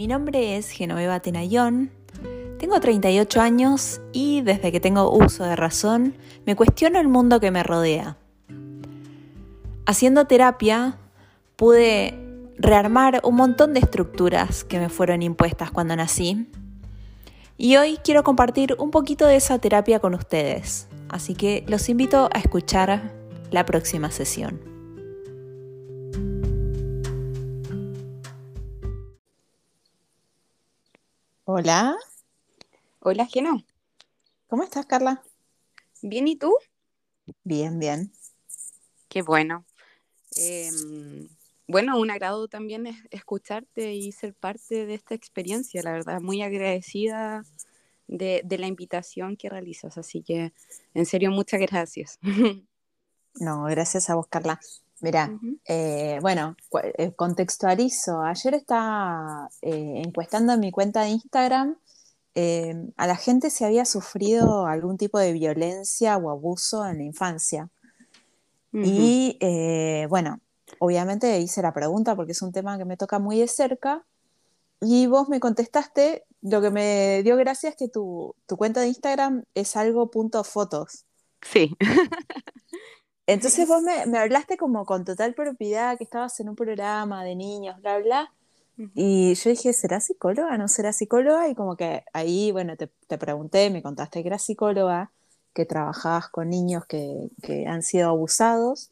Mi nombre es Genoveva Tenayón, tengo 38 años y desde que tengo uso de razón me cuestiono el mundo que me rodea. Haciendo terapia pude rearmar un montón de estructuras que me fueron impuestas cuando nací y hoy quiero compartir un poquito de esa terapia con ustedes, así que los invito a escuchar la próxima sesión. Hola. Hola, Geno. ¿Cómo estás, Carla? Bien, ¿y tú? Bien, bien. Qué bueno. Em, bueno, un agrado también escucharte y ser parte de esta experiencia, la verdad, muy agradecida de, la invitación que realizas, así que en serio, muchas gracias. No, gracias a vos, Carla. Mira, eh, bueno, eh, contextualizo. Ayer estaba eh, encuestando en mi cuenta de Instagram a la gente si había sufrido algún tipo de violencia o abuso en la infancia. Y bueno, obviamente hice la pregunta porque es un tema que me toca muy de cerca. Y vos me contestaste, lo que me dio gracia es que tu, tu cuenta de Instagram es algo punto fotos. Sí. Entonces vos me, hablaste como con total propiedad, que estabas en un programa de niños, bla, bla. Y yo dije, ¿será psicóloga? ¿No será psicóloga? Y como que ahí, bueno, te, pregunté, me contaste que eras psicóloga, que trabajabas con niños que, han sido abusados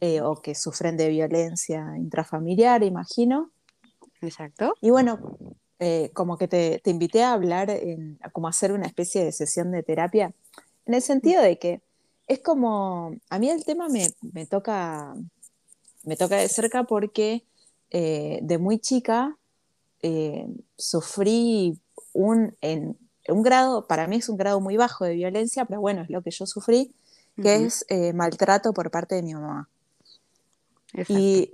eh, o que sufren de violencia intrafamiliar, imagino. Exacto. Y bueno, eh, como que te, te, invité a hablar, en, a como hacer una especie de sesión de terapia, en el sentido de que es como, a mí el tema me, toca, me toca de cerca porque eh, de muy chica eh, sufrí un, en, un grado, para mí es un grado muy bajo de violencia, pero bueno, es lo que yo sufrí, que es eh, maltrato por parte de mi mamá. Y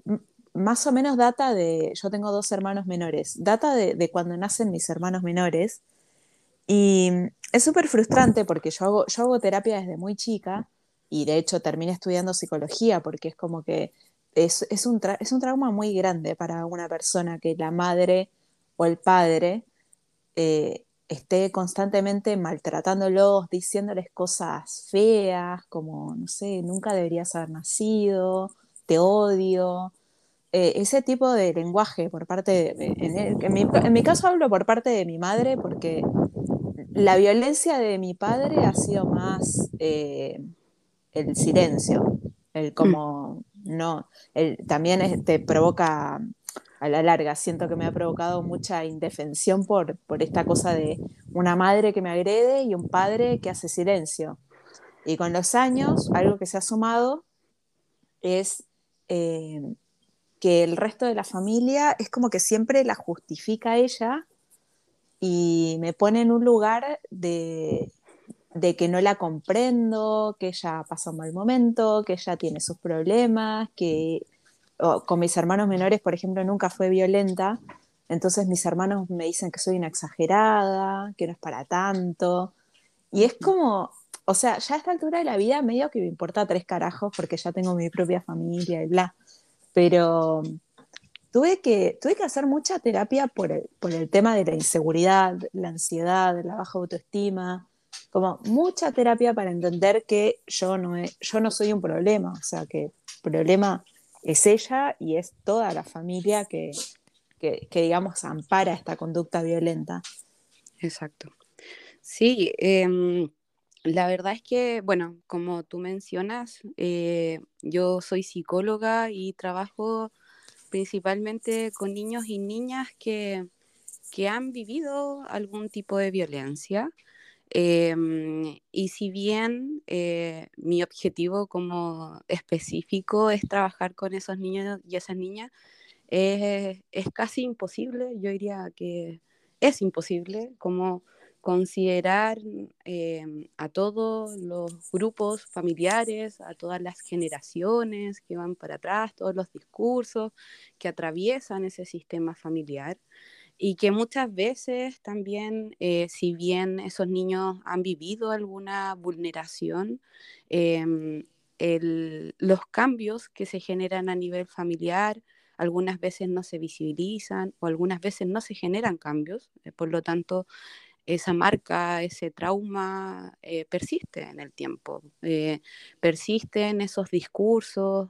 más o menos data de, yo tengo dos hermanos menores, data de, de cuando nacen mis hermanos menores, y es súper frustrante porque yo hago, yo hago terapia desde muy chica y de hecho terminé estudiando psicología porque es como que es, es, un, es un trauma muy grande para una persona que la madre o el padre eh, esté constantemente maltratándolos, diciéndoles cosas feas, como, no sé, nunca deberías haber nacido, te odio. Eh, ese tipo de lenguaje por parte de, en, mi, en, mi, caso hablo por parte de mi madre porque la violencia de mi padre ha sido más eh, el silencio, el mm. como no, el, también te provoca a la larga, siento que me ha provocado mucha indefensión por, por esta cosa de una madre que me agrede y un padre que hace silencio. Y con los años, algo que se ha sumado es eh, que el resto de la familia es como que siempre la justifica ella y me pone en un lugar de, que no la comprendo, que ella pasa un mal momento, que ella tiene sus problemas, que con mis hermanos menores, por ejemplo, nunca fue violenta, entonces mis hermanos me dicen que soy una exagerada, que no es para tanto, y es como, o sea, ya a esta altura de la vida medio que me importa tres carajos porque ya tengo mi propia familia y bla, pero tuve que, tuve que hacer mucha terapia por el, por el tema de la inseguridad, la ansiedad, la baja autoestima, como mucha terapia para entender que yo no, yo no soy un problema, o sea, que problema es ella y es toda la familia que, que, digamos, ampara esta conducta violenta. Exacto. Sí, em, la verdad es que, bueno, como tú mencionas, eh, yo soy psicóloga y trabajo principalmente con niños y niñas que, han vivido algún tipo de violencia. Em, y si bien eh, mi objetivo como específico es trabajar con esos niños y esas niñas, es casi imposible, yo diría que es imposible, como considerar em, a todos los grupos familiares, a todas las generaciones que van para atrás, todos los discursos que atraviesan ese sistema familiar y que muchas veces también, eh, si bien esos niños han vivido alguna vulneración, em, los cambios que se generan a nivel familiar, algunas veces no se visibilizan o algunas veces no se generan cambios. Eh, por lo tanto, esa marca, ese trauma eh, persiste en el tiempo, eh, persiste en esos discursos,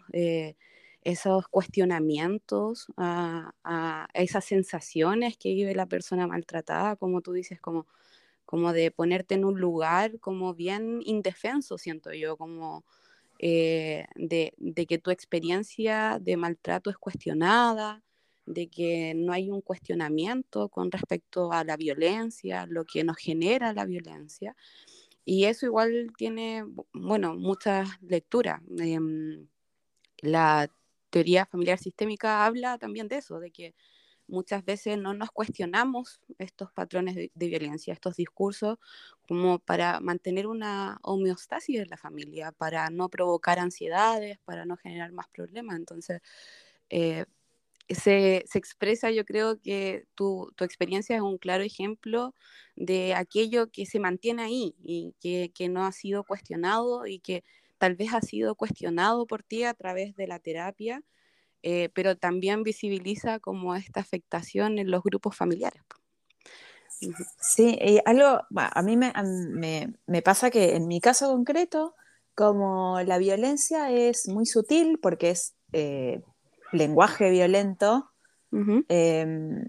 esos cuestionamientos a, esas sensaciones que vive la persona maltratada, como tú dices, como, como de ponerte en un lugar como bien indefenso, siento yo, como eh, de, que tu experiencia de maltrato es cuestionada, de que no hay un cuestionamiento con respecto a la violencia, lo que nos genera la violencia. Y eso igual tiene, bueno, muchas lecturas. Em, la teoría familiar sistémica habla también de eso, de que muchas veces no nos cuestionamos estos patrones de, violencia, estos discursos, como para mantener una homeostasis en la familia, para no provocar ansiedades, para no generar más problemas. Entonces, eh, se, se, expresa, yo creo que tu, tu, experiencia es un claro ejemplo de aquello que se mantiene ahí y que, que no ha sido cuestionado y que tal vez ha sido cuestionado por ti a través de la terapia eh, pero también visibiliza como esta afectación en los grupos familiares. Sí, algo, a mí me, me, pasa que en mi caso concreto, como la violencia es muy sutil porque es eh, lenguaje violento, em,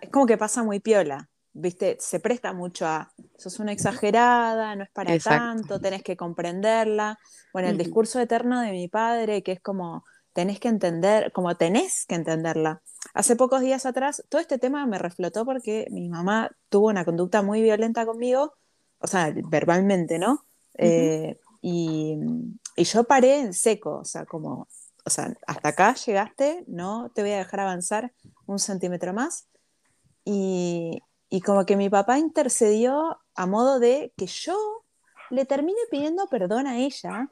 es como que pasa muy piola, ¿viste? Se presta mucho a, sos una exagerada, no es para tanto, tenés que comprenderla. Bueno, el discurso eterno de mi padre, que es como, tenés que entender, como tenés que entenderla. Hace pocos días atrás, todo este tema me reflotó porque mi mamá tuvo una conducta muy violenta conmigo, o sea, verbalmente, ¿no? Eh, y, yo paré en seco, o sea, como, o sea, hasta acá llegaste, no te voy a dejar avanzar un centímetro más. Y, y como que mi papá intercedió a modo de que yo le termine pidiendo perdón a ella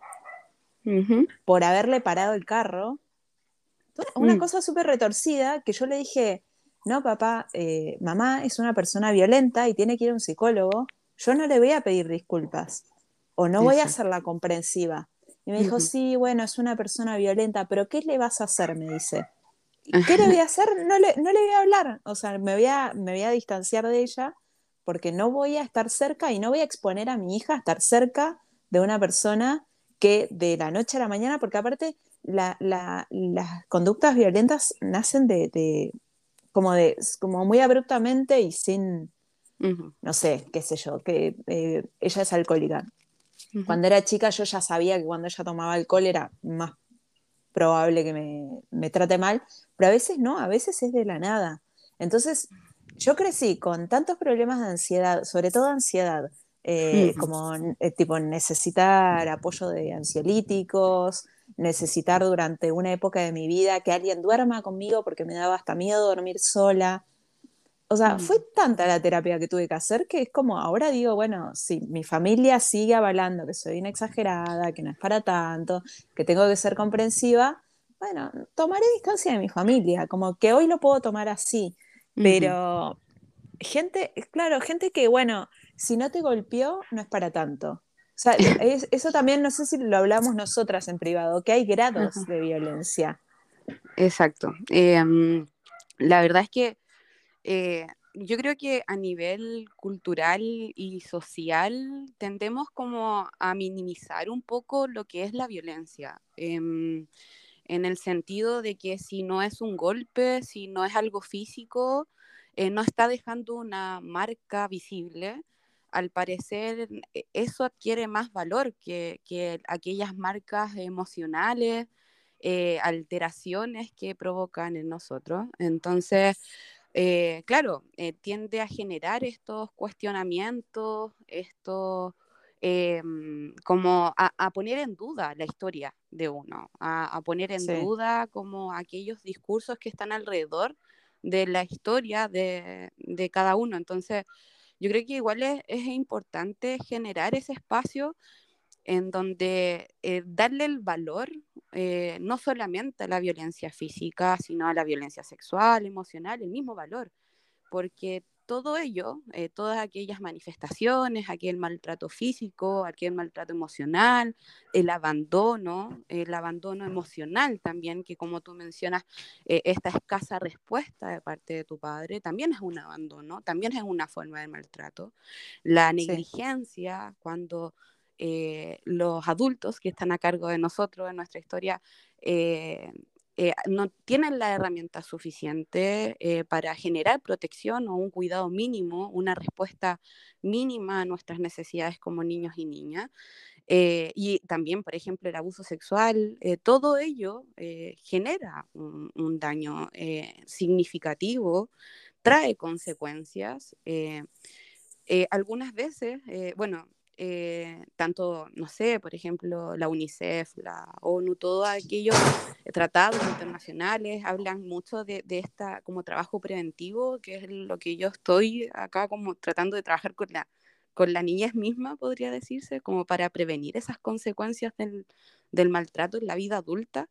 por haberle parado el carro. Una mm. cosa súper retorcida que yo le dije, no, papá, eh, mamá es una persona violenta y tiene que ir a un psicólogo, yo no le voy a pedir disculpas o no voy a hacerla comprensiva. Y me dijo, sí, bueno, es una persona violenta, pero ¿qué le vas a hacer? Me dice. ¿Qué le voy a hacer? No le, no le voy a hablar. O sea, me voy, a, me voy a distanciar de ella porque no voy a estar cerca y no voy a exponer a mi hija a estar cerca de una persona que de la noche a la mañana, porque aparte las conductas violentas nacen de, como de como muy abruptamente y sin, no sé, qué sé yo, que eh, ella es alcohólica. Cuando era chica yo ya sabía que cuando ella tomaba alcohol era más probable que me, me trate mal, pero a veces no, a veces es de la nada. Entonces, yo crecí con tantos problemas de ansiedad, sobre todo ansiedad, eh, como eh, tipo necesitar apoyo de ansiolíticos, necesitar durante una época de mi vida que alguien duerma conmigo porque me daba hasta miedo dormir sola. O sea, fue tanta la terapia que tuve que hacer que es como ahora digo, bueno, si mi familia sigue avalando que soy una exagerada, que no es para tanto, que tengo que ser comprensiva, bueno, tomaré distancia de mi familia, como que hoy lo puedo tomar así, pero gente, claro, gente que, bueno, si no te golpeó, no es para tanto. O sea, eso también no sé si lo hablamos nosotras en privado, que hay grados de violencia. Exacto. Em, la verdad es que eh, yo creo que a nivel cultural y social tendemos como a minimizar un poco lo que es la violencia. Em, en el sentido de que si no es un golpe, si no es algo físico, eh, no está dejando una marca visible al parecer e, eso adquiere más valor que, aquellas marcas emocionales, eh, alteraciones que provocan en nosotros. Entonces, eh, claro, eh, tiende a generar estos cuestionamientos, estos... Em, como a, poner en duda la historia de uno, a, poner en duda como aquellos discursos que están alrededor de la historia de, de cada uno. Entonces, yo creo que igual es, importante generar ese espacio en donde eh, darle el valor eh, no solamente a la violencia física, sino a la violencia sexual, emocional, el mismo valor, porque todo ello, eh, todas aquellas manifestaciones, aquel maltrato físico, aquel maltrato emocional, el abandono, el abandono emocional también, que como tú mencionas, eh, esta escasa respuesta de parte de tu padre, también es un abandono, también es una forma de maltrato. La negligencia, cuando eh, los adultos que están a cargo de nosotros, en nuestra historia, eh, no tienen la herramienta suficiente eh, para generar protección o un cuidado mínimo, una respuesta mínima a nuestras necesidades como niños y niñas. Eh, y también, por ejemplo, el abuso sexual, todo ello genera un daño significativo, trae consecuencias. algunas veces, bueno, eh, tanto, no sé, por ejemplo, la UNICEF, la ONU, todos aquellos tratados internacionales hablan mucho de, de, esta como trabajo preventivo, que es lo que yo estoy acá como tratando de trabajar con la, con la niñez misma, podría decirse, como para prevenir esas consecuencias del, del maltrato en la vida adulta.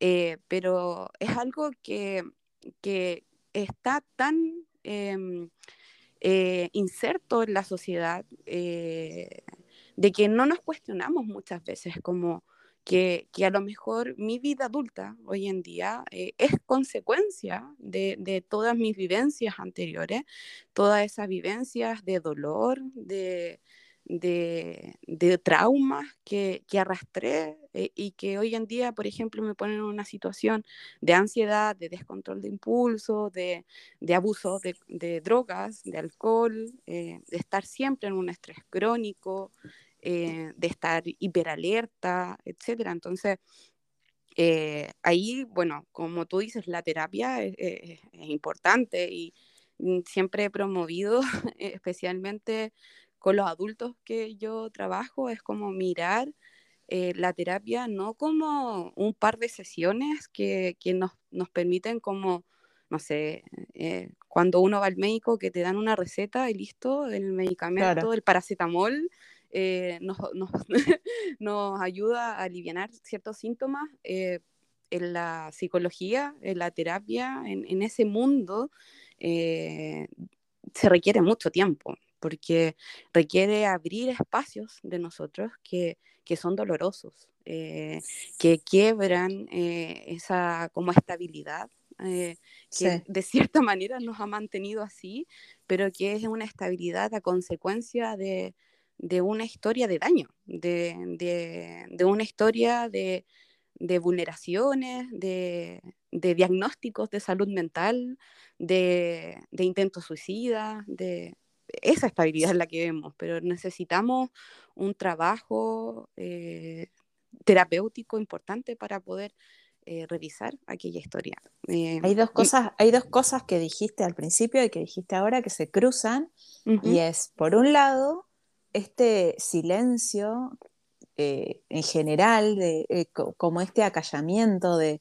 Eh, pero es algo que, que está tan... Eh, eh, inserto en la sociedad, eh, de que no nos cuestionamos muchas veces como que, que, a lo mejor mi vida adulta hoy en día eh, es consecuencia de, de, todas mis vivencias anteriores, todas esas vivencias de dolor, de, de, de traumas que, que arrastré eh, y que hoy en día, por ejemplo, me ponen en una situación de ansiedad, de descontrol de impulso, de, de abuso de, de, drogas, de alcohol, eh, de estar siempre en un estrés crónico, eh, de estar hiperalerta, etc. Entonces, ahí, bueno, como tú dices, la terapia es, importante y mm, siempre he promovido especialmente con los adultos que yo trabajo es como mirar eh, la terapia no como un par de sesiones que, que nos, nos, permiten como, no sé, eh, cuando uno va al médico que te dan una receta y listo, el medicamento, claro. el paracetamol, eh, nos, nos, nos, ayuda a aliviar ciertos síntomas. en la psicología, en la terapia, en, en ese mundo, se requiere mucho tiempo porque requiere abrir espacios de nosotros que, que son dolorosos, eh, que quiebran eh, esa como estabilidad eh, que sí. de cierta manera nos ha mantenido así, pero que es una estabilidad a consecuencia de, de una historia de daño, de, de, de una historia de, de vulneraciones, de, de, diagnósticos de salud mental, de, de intentos suicidas, de, esa estabilidad es la que vemos, pero necesitamos un trabajo eh, terapéutico importante para poder eh, revisar aquella historia. Eh, hay, dos cosas, hay dos cosas que dijiste al principio y que dijiste ahora que se cruzan, uh -huh. y es, por un lado, este silencio en general, de, como este acallamiento de,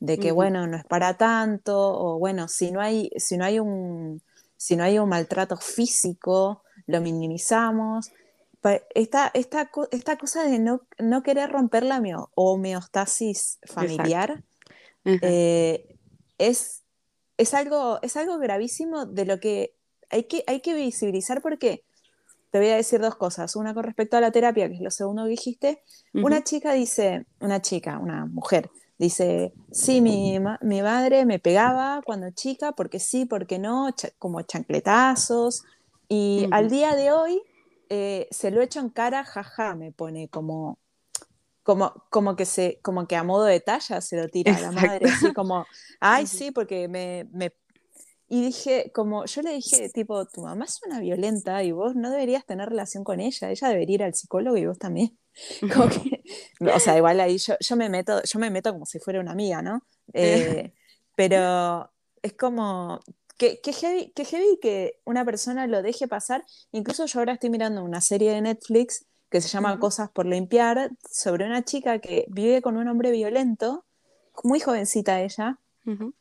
de que, uh -huh. bueno, no es para tanto, o bueno, si no hay, si no hay un si no hay un maltrato físico, lo minimizamos. Esta, esta, esta cosa de no, no querer romper la homeostasis familiar eh, es, es, algo, es algo gravísimo de lo que hay, que hay que visibilizar porque te voy a decir dos cosas. Una con respecto a la terapia, que es lo segundo que dijiste. Uh -huh. Una chica dice, una chica, una mujer, Dice, sí, mi, mi, madre me pegaba cuando chica, porque sí, porque no, como chancletazos. Y al día de hoy eh, se lo echo en cara, jaja, me pone como, como, como, que se, como que a modo de talla se lo tira Exacto. a la madre, así como, ay, sí, porque me, me... Y dije, como yo le dije, tipo, tu mamá es una violenta y vos no deberías tener relación con ella, ella debería ir al psicólogo y vos también. Que, o sea, igual ahí yo, yo, me meto, yo me meto como si fuera una amiga, ¿no? Eh, pero es como que, que, heavy, que heavy que una persona lo deje pasar. Incluso yo ahora estoy mirando una serie de Netflix que se llama uh -huh. Cosas por limpiar, sobre una chica que vive con un hombre violento, muy jovencita ella. Uh -huh.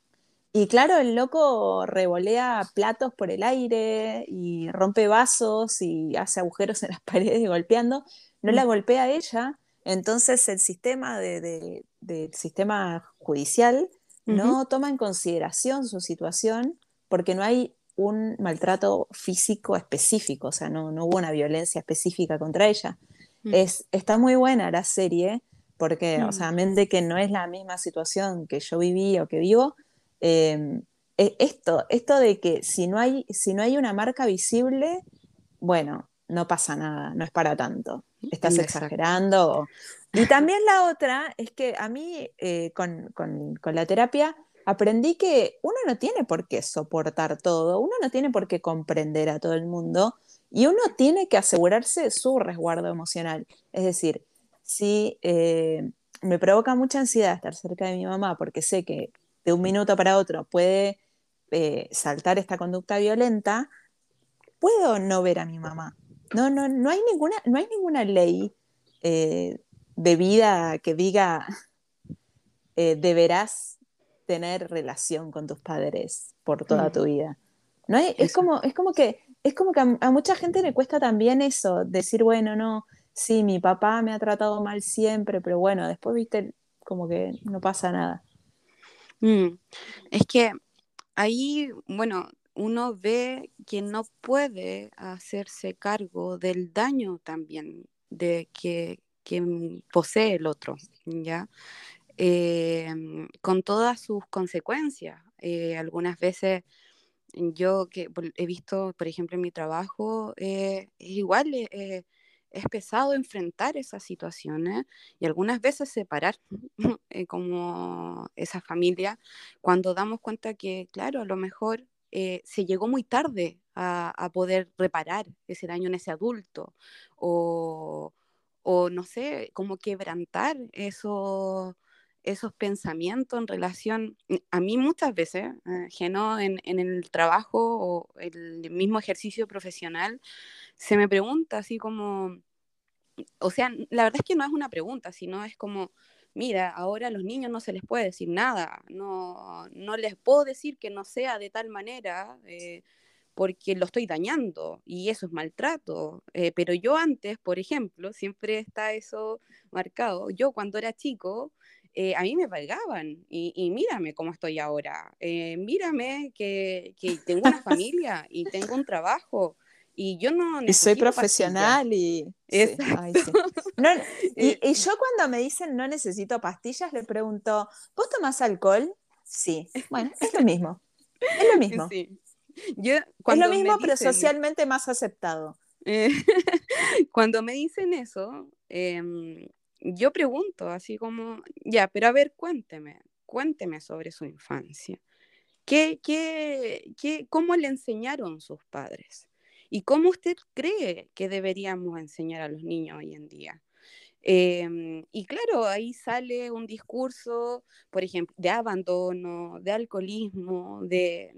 Y claro, el loco revolea platos por el aire y rompe vasos y hace agujeros en las paredes golpeando no la golpea a ella, entonces el sistema de, de, del sistema judicial uh -huh. no toma en consideración su situación porque no hay un maltrato físico específico, o sea, no, no hubo una violencia específica contra ella. Mm. Es, está muy buena la serie, porque, o sea, mm. mente que no es la misma situación que yo viví o que vivo, em, e, esto, esto de que si no, hay, si no hay una marca visible, bueno, no pasa nada, no es para tanto. Estás exagerando. Y también la otra es que a mí eh, con, con la terapia aprendí que uno no tiene por qué soportar todo, uno no tiene por qué comprender a todo el mundo y uno tiene que asegurarse su resguardo emocional. Es decir, si eh, me provoca mucha ansiedad estar cerca de mi mamá porque sé que de un minuto para otro puede eh, saltar esta conducta violenta, puedo no ver a mi mamá. No, no, no, hay, ninguna, no hay ninguna ley eh, de vida que diga deberás tener relación con tus padres por toda tu vida. ¿No? Es, como, es, como que, es como que a, mucha gente le cuesta también eso, decir, bueno, no, sí, mi papá me ha tratado mal siempre, pero bueno, después, viste, como que no pasa nada. Mm, es que ahí, bueno, uno ve que no puede hacerse cargo del daño también de que, que posee el otro, ¿ya? Em, con todas sus consecuencias. Eh, algunas veces yo que he visto, por ejemplo, en mi trabajo, eh, es igual, eh, es pesado enfrentar esas situaciones y algunas veces separar como esa familia cuando damos cuenta que, claro, a lo mejor se llegó muy tarde a, poder reparar ese daño en ese adulto o, o no sé, como quebrantar eso esos pensamientos en relación, mm, a mí muchas veces, ajeno en, en, el trabajo o el mismo ejercicio profesional, se me pregunta así como, o sea, la verdad es que no es una pregunta, sino es como, mira, ahora a los niños no se les puede decir nada, no, no les puedo decir que no sea de tal manera. Eh, porque lo estoy dañando y eso es maltrato. Eh, pero yo antes, por ejemplo, siempre está eso marcado. Yo cuando era chico, eh, a mí me pagaban y, mírame cómo estoy ahora, eh, mírame que, tengo una familia y tengo un trabajo y yo no y soy profesional y, y, y, yo cuando me dicen no necesito pastillas le pregunto ¿vos tomás alcohol? sí. Bueno es lo mismo. Es lo mismo. Yo, es lo mismo pero socialmente más aceptado. Eh, cuando me dicen eso em, yo pregunto así como, ya, pero a ver, cuénteme, cuénteme sobre su infancia. ¿Qué, qué, qué, ¿Cómo le enseñaron sus padres? ¿Y cómo usted cree que deberíamos enseñar a los niños hoy en día? Em, y claro, ahí sale un discurso, por ejemplo, de abandono, de alcoholismo, de,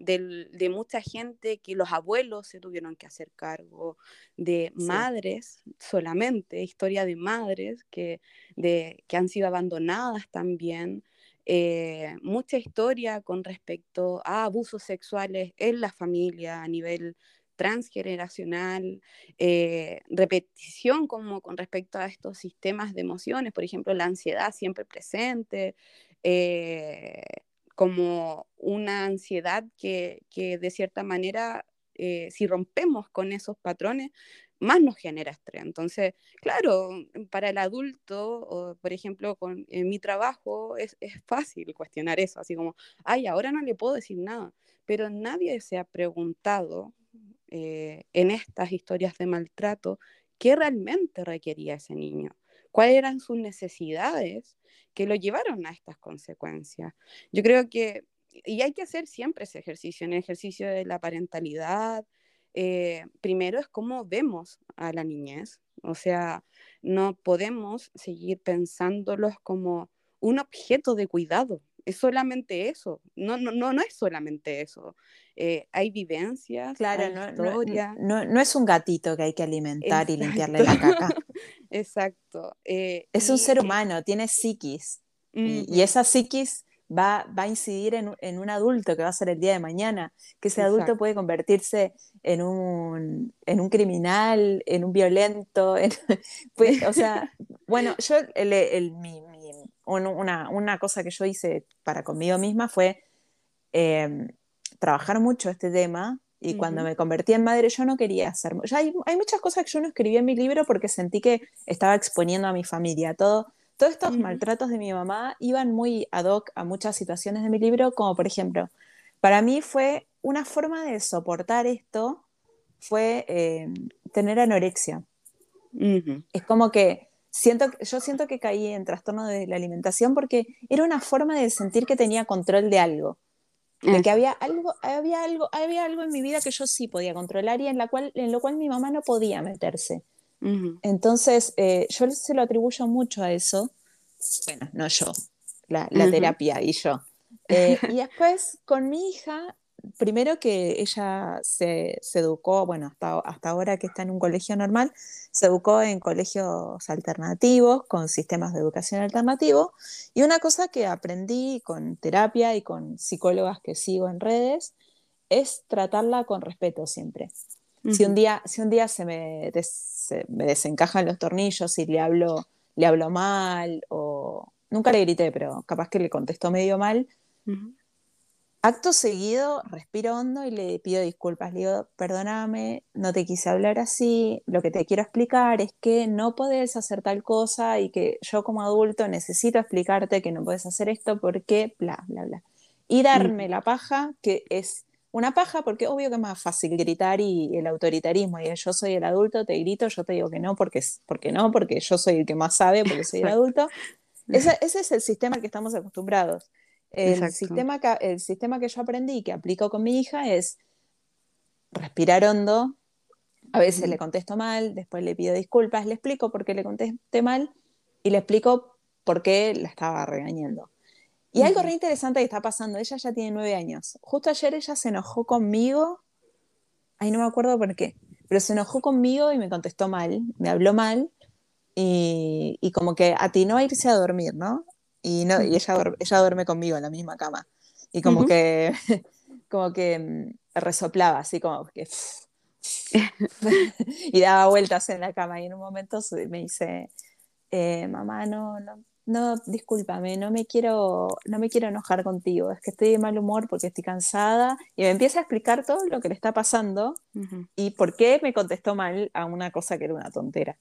mucha gente que los abuelos se tuvieron que hacer cargo, de madres solamente, historia de madres que, de, que han sido abandonadas también. Eh, mucha historia con respecto a abusos sexuales en la familia a nivel transgeneracional, eh, repetición como con respecto a estos sistemas de emociones, por ejemplo, la ansiedad siempre presente, eh, como una ansiedad que, de cierta manera, eh, si rompemos con esos patrones, más nos genera estrés. Entonces, claro, para el adulto, o, por ejemplo, con, en mi trabajo, es, es, fácil cuestionar eso, así como, ay, ahora no le puedo decir nada, pero nadie se ha preguntado eh, en estas historias de maltrato qué realmente requería ese niño, cuáles eran sus necesidades que lo llevaron a estas consecuencias. Yo creo que, y hay que hacer siempre ese ejercicio, en el ejercicio de la parentalidad, eh, primero es cómo vemos a la niñez, o sea, no podemos seguir pensándolos como un objeto de cuidado, es solamente eso, no, no, no, no es solamente eso. Eh, hay vivencias, claro, no, No, no, es un gatito que hay que alimentar y limpiarle la caca. Exacto. Eh, es un ser humano, tiene psiquis. y, esa psiquis va, va a incidir en, en, un adulto que va a ser el día de mañana, que ese adulto puede convertirse en un, en un criminal, en un violento. pues, o sea, bueno, yo, el, el, mi, una, una, cosa que yo hice para conmigo misma fue em, trabajar mucho este tema Y cuando me convertí en madre yo no quería hacer... Ya hay, hay, muchas cosas que yo no escribí en mi libro porque sentí que estaba exponiendo a mi familia. Todo, todos estos maltratos de mi mamá iban muy ad hoc a muchas situaciones de mi libro, como por ejemplo, para mí fue una forma de soportar esto, fue eh, tener anorexia. Es como que siento, yo siento que caí en trastorno de la alimentación porque era una forma de sentir que tenía control de algo. De que había algo, había, algo, había algo en mi vida que yo sí podía controlar y en, la cual, en lo cual mi mamá no podía meterse. Entonces, eh, yo se lo atribuyo mucho a eso. Bueno, no yo, la, terapia y yo. Eh, y después, con mi hija, primero que ella se, educó, bueno, hasta, hasta ahora que está en un colegio normal, se educó en colegios alternativos, con sistemas de educación alternativo. Y una cosa que aprendí con terapia y con psicólogas que sigo en redes es tratarla con respeto siempre. si, un día, si un día se me, me desencajan los tornillos y le hablo, le hablo mal o... Nunca le grité, pero capaz que le contestó medio mal, Acto seguido, respiro hondo y le pido disculpas. Le digo, perdóname, no te quise hablar así. Lo que te quiero explicar es que no puedes hacer tal cosa y que yo como adulto necesito explicarte que no puedes hacer esto porque bla, bla, bla. Y darme la paja, que es una paja porque obvio que es más fácil gritar y el autoritarismo. Y yo soy el adulto, te grito, yo te digo que no, porque, porque no, porque yo soy el que más sabe, porque soy el adulto. Ese, ese es el sistema al que estamos acostumbrados. El sistema, que, el sistema que yo aprendí y que aplico con mi hija es respirar hondo. A veces le contesto mal, después le pido disculpas, le explico por qué le contesté mal y le explico por qué la estaba regañando. Y algo re interesante que está pasando, ella ya tiene nueve años. Justo ayer ella se enojó conmigo, ay no me acuerdo por qué, pero se enojó conmigo y me contestó mal, me habló mal y, y como que atinó a irse a dormir, ¿no? Y, no, y ella, ella duerme conmigo en la misma cama. Y como que, como que mm, resoplaba, así como que... y daba vueltas en la cama y en un momento me dice, eh, mamá, no, no, no, discúlpame, no me, quiero, no me quiero enojar contigo, es que estoy de mal humor porque estoy cansada. Y me empieza a explicar todo lo que le está pasando y por qué me contestó mal a una cosa que era una tontera.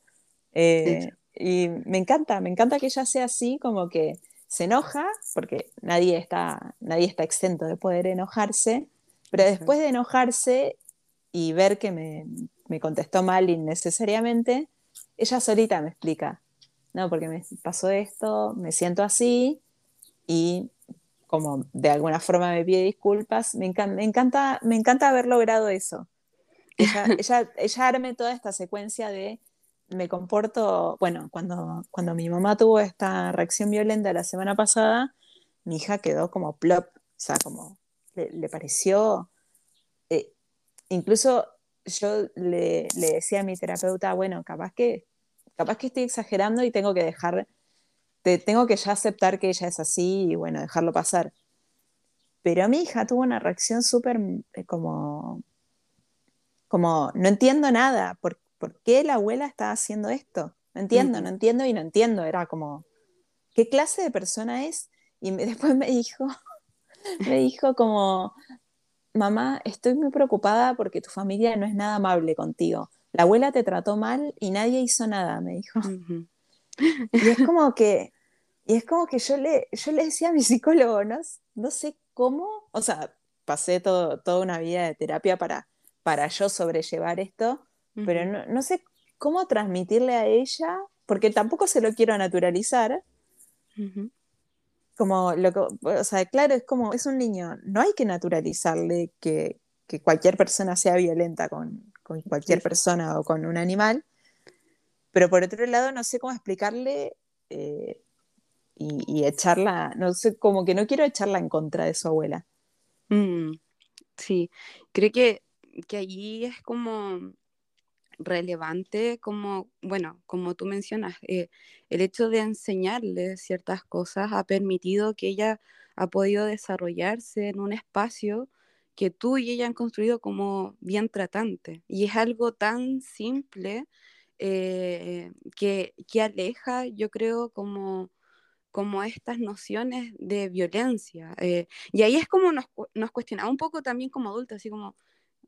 Eh, y me encanta, me encanta que ella sea así, como que se enoja, porque nadie está, nadie está exento de poder enojarse, pero después de enojarse y ver que me, me, contestó mal innecesariamente, ella solita me explica, no, porque me pasó esto, me siento así y como de alguna forma me pide disculpas, me, me encanta, me encanta haber logrado eso. Ella, ella, ella arme toda esta secuencia de me comporto, bueno, cuando, cuando mi mamá tuvo esta reacción violenta la semana pasada, mi hija quedó como plop, o sea, como le, pareció, eh, incluso yo le, decía a mi terapeuta, bueno, capaz que, capaz que estoy exagerando y tengo que dejar, te, tengo que ya aceptar que ella es así y bueno, dejarlo pasar. Pero mi hija tuvo una reacción súper eh, como, como, no entiendo nada, porque ¿por qué la abuela está haciendo esto? No entiendo, no entiendo y no entiendo. Era como, ¿qué clase de persona es? Y después me dijo, me dijo como, mamá, estoy muy preocupada porque tu familia no es nada amable contigo. La abuela te trató mal y nadie hizo nada, me dijo. Y es como que, y es como que yo le, yo le decía a mi psicólogo, no, no sé cómo, o sea, pasé todo, toda una vida de terapia para, para yo sobrellevar esto, pero no, sé cómo transmitirle a ella, porque tampoco se lo quiero naturalizar. Como lo que, o sea, claro, es como, es un niño, no hay que naturalizarle que, cualquier persona sea violenta con, cualquier persona o con un animal, pero por otro lado no sé cómo explicarle eh, y, echarla, no sé, como que no quiero echarla en contra de su abuela. Mm, sí, creo que, que allí es como relevante como, bueno, como tú mencionas, eh, el hecho de enseñarle ciertas cosas ha permitido que ella ha podido desarrollarse en un espacio que tú y ella han construido como bien tratante. Y es algo tan simple eh, que, que, aleja, yo creo, como, como estas nociones de violencia. Eh, y ahí es como nos, nos cuestionamos un poco también como adultos, así como,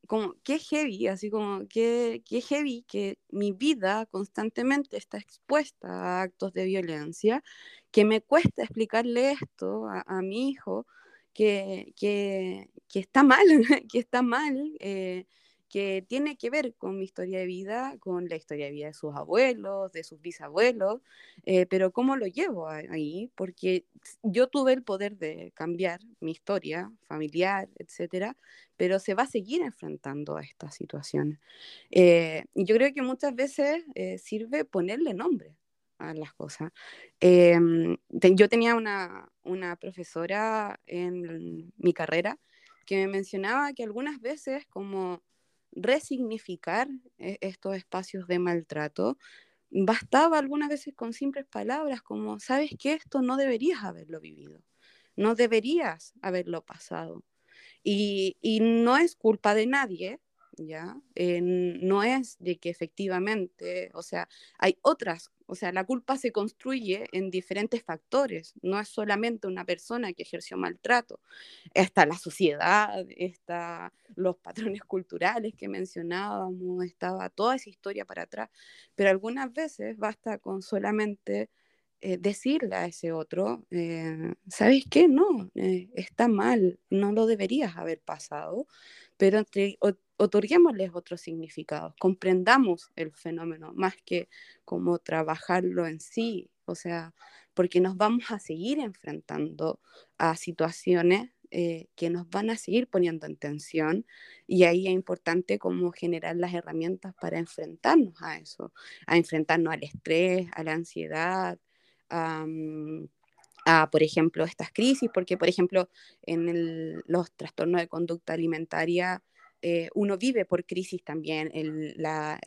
como, qué heavy, así como, qué, qué heavy que mi vida constantemente está expuesta a actos de violencia, que me cuesta explicarle esto a, mi hijo, que, que, que, está mal, que está mal, eh, que tiene que ver con mi historia de vida, con la historia de vida de sus abuelos, de sus bisabuelos, eh, pero ¿cómo lo llevo ahí? Porque yo tuve el poder de cambiar mi historia familiar, etcétera, pero se va a seguir enfrentando a estas situaciones. Eh, yo creo que muchas veces eh, sirve ponerle nombre a las cosas. Em, yo tenía una, una profesora en mi carrera que me mencionaba que algunas veces como resignificar eh, estos espacios de maltrato, bastaba algunas veces con simples palabras como, sabes que esto no deberías haberlo vivido, no deberías haberlo pasado. Y, y no es culpa de nadie, ¿ya? Eh, no es de que efectivamente, o sea, hay otras, o sea, la culpa se construye en diferentes factores, no es solamente una persona que ejerció maltrato, está la sociedad, está los patrones culturales que mencionábamos, estaba toda esa historia para atrás, pero algunas veces basta con solamente eh, decirle a ese otro, eh, ¿sabes qué? No, está mal, no lo deberías haber pasado, pero entre, otorguémosles otros significados, comprendamos el fenómeno más que como trabajarlo en sí, o sea, porque nos vamos a seguir enfrentando a situaciones eh, que nos van a seguir poniendo en tensión y ahí es importante como generar las herramientas para enfrentarnos a eso, a enfrentarnos al estrés, a la ansiedad, a, por ejemplo, estas crisis, porque, por ejemplo, en los trastornos de conducta alimentaria, eh, uno vive por crisis también, la,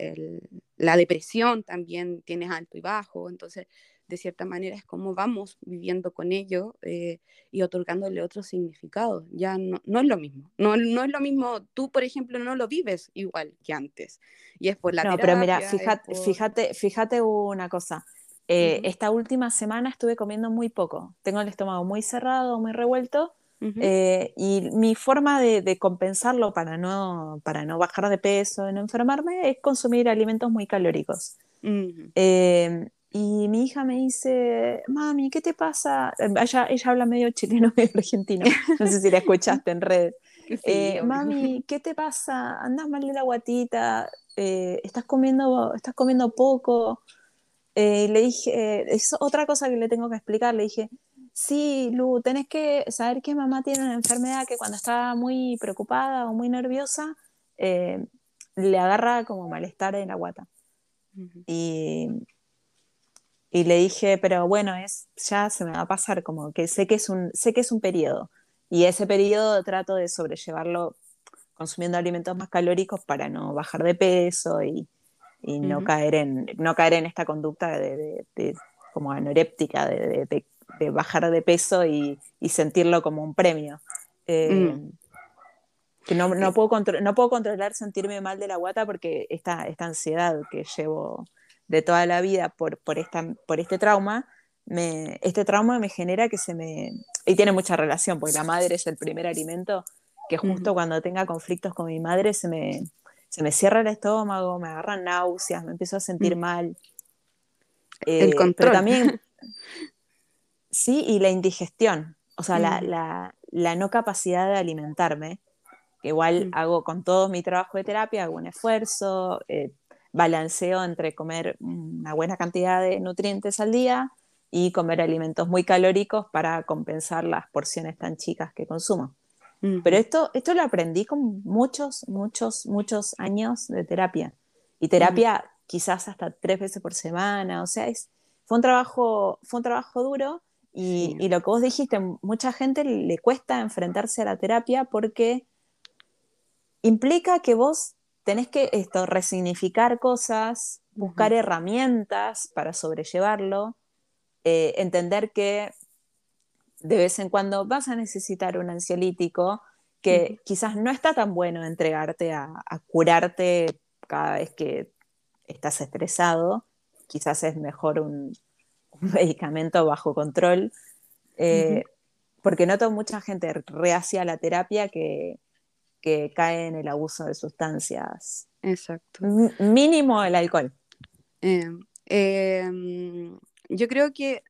depresión también tienes alto y bajo, entonces de cierta manera es como vamos viviendo con ello eh, y otorgándole otro significado, ya no, no es lo mismo, no, no, es lo mismo, tú por ejemplo no lo vives igual que antes, y es por la... No, pero mira, fíjate, fíjate, fíjate una cosa, eh, esta última semana estuve comiendo muy poco, tengo el estómago muy cerrado, muy revuelto, eh, y mi forma de, compensarlo para no, para no bajar de peso no enfermarme es consumir alimentos muy calóricos. Eh, y mi hija me dice, mami, ¿qué te pasa? Eh, ella, ella habla medio chileno, medio argentino. No sé si la escuchaste en red. mami, ¿qué te pasa? ¿Andas mal de la guatita? ¿estás, comiendo, ¿Estás comiendo poco? y le dije, es otra cosa que le tengo que explicar. Le dije, Sí, Lu, tenés que saber que mamá tiene una enfermedad que cuando está muy preocupada o muy nerviosa, eh, le agarra como malestar en la guata. y, le dije, pero bueno, es, ya se me va a pasar, como que sé que es un, sé que es un periodo. Y ese periodo trato de sobrellevarlo consumiendo alimentos más calóricos para no bajar de peso y, no, caer en, no caer en esta conducta de, como anoréptica, de, de bajar de peso y, sentirlo como un premio. Eh, mm. Que no, no, puedo no puedo controlar sentirme mal de la guata porque esta, esta ansiedad que llevo de toda la vida por, por, esta, por este trauma, me, este trauma me genera que se me... Y tiene mucha relación, porque la madre es el primer alimento que justo cuando tenga conflictos con mi madre se me, se me cierra el estómago, me agarran náuseas, me empiezo a sentir mm. mal. el eh, control. Pero también, Sí, y la indigestión, o sea, la, mm. no capacidad de alimentarme, que igual mm. hago con todo mi trabajo de terapia, hago un esfuerzo, eh, balanceo entre comer una buena cantidad de nutrientes al día y comer alimentos muy calóricos para compensar las porciones tan chicas que consumo. Pero esto, esto lo aprendí con muchos, muchos, muchos años de terapia. Y terapia quizás hasta tres veces por semana, o sea, es, fue, un trabajo, fue un trabajo duro y, lo que vos dijiste, mucha gente le cuesta enfrentarse a la terapia porque implica que vos tenés que esto, resignificar cosas, buscar herramientas para sobrellevarlo, eh, entender que de vez en cuando vas a necesitar un ansiolítico que quizás no está tan bueno entregarte a, curarte cada vez que estás estresado, quizás es mejor un, un medicamento bajo control, eh, porque noto mucha gente reacia a la terapia que, que cae en el abuso de sustancias. Exacto. mínimo el alcohol. Em, em, yo creo que,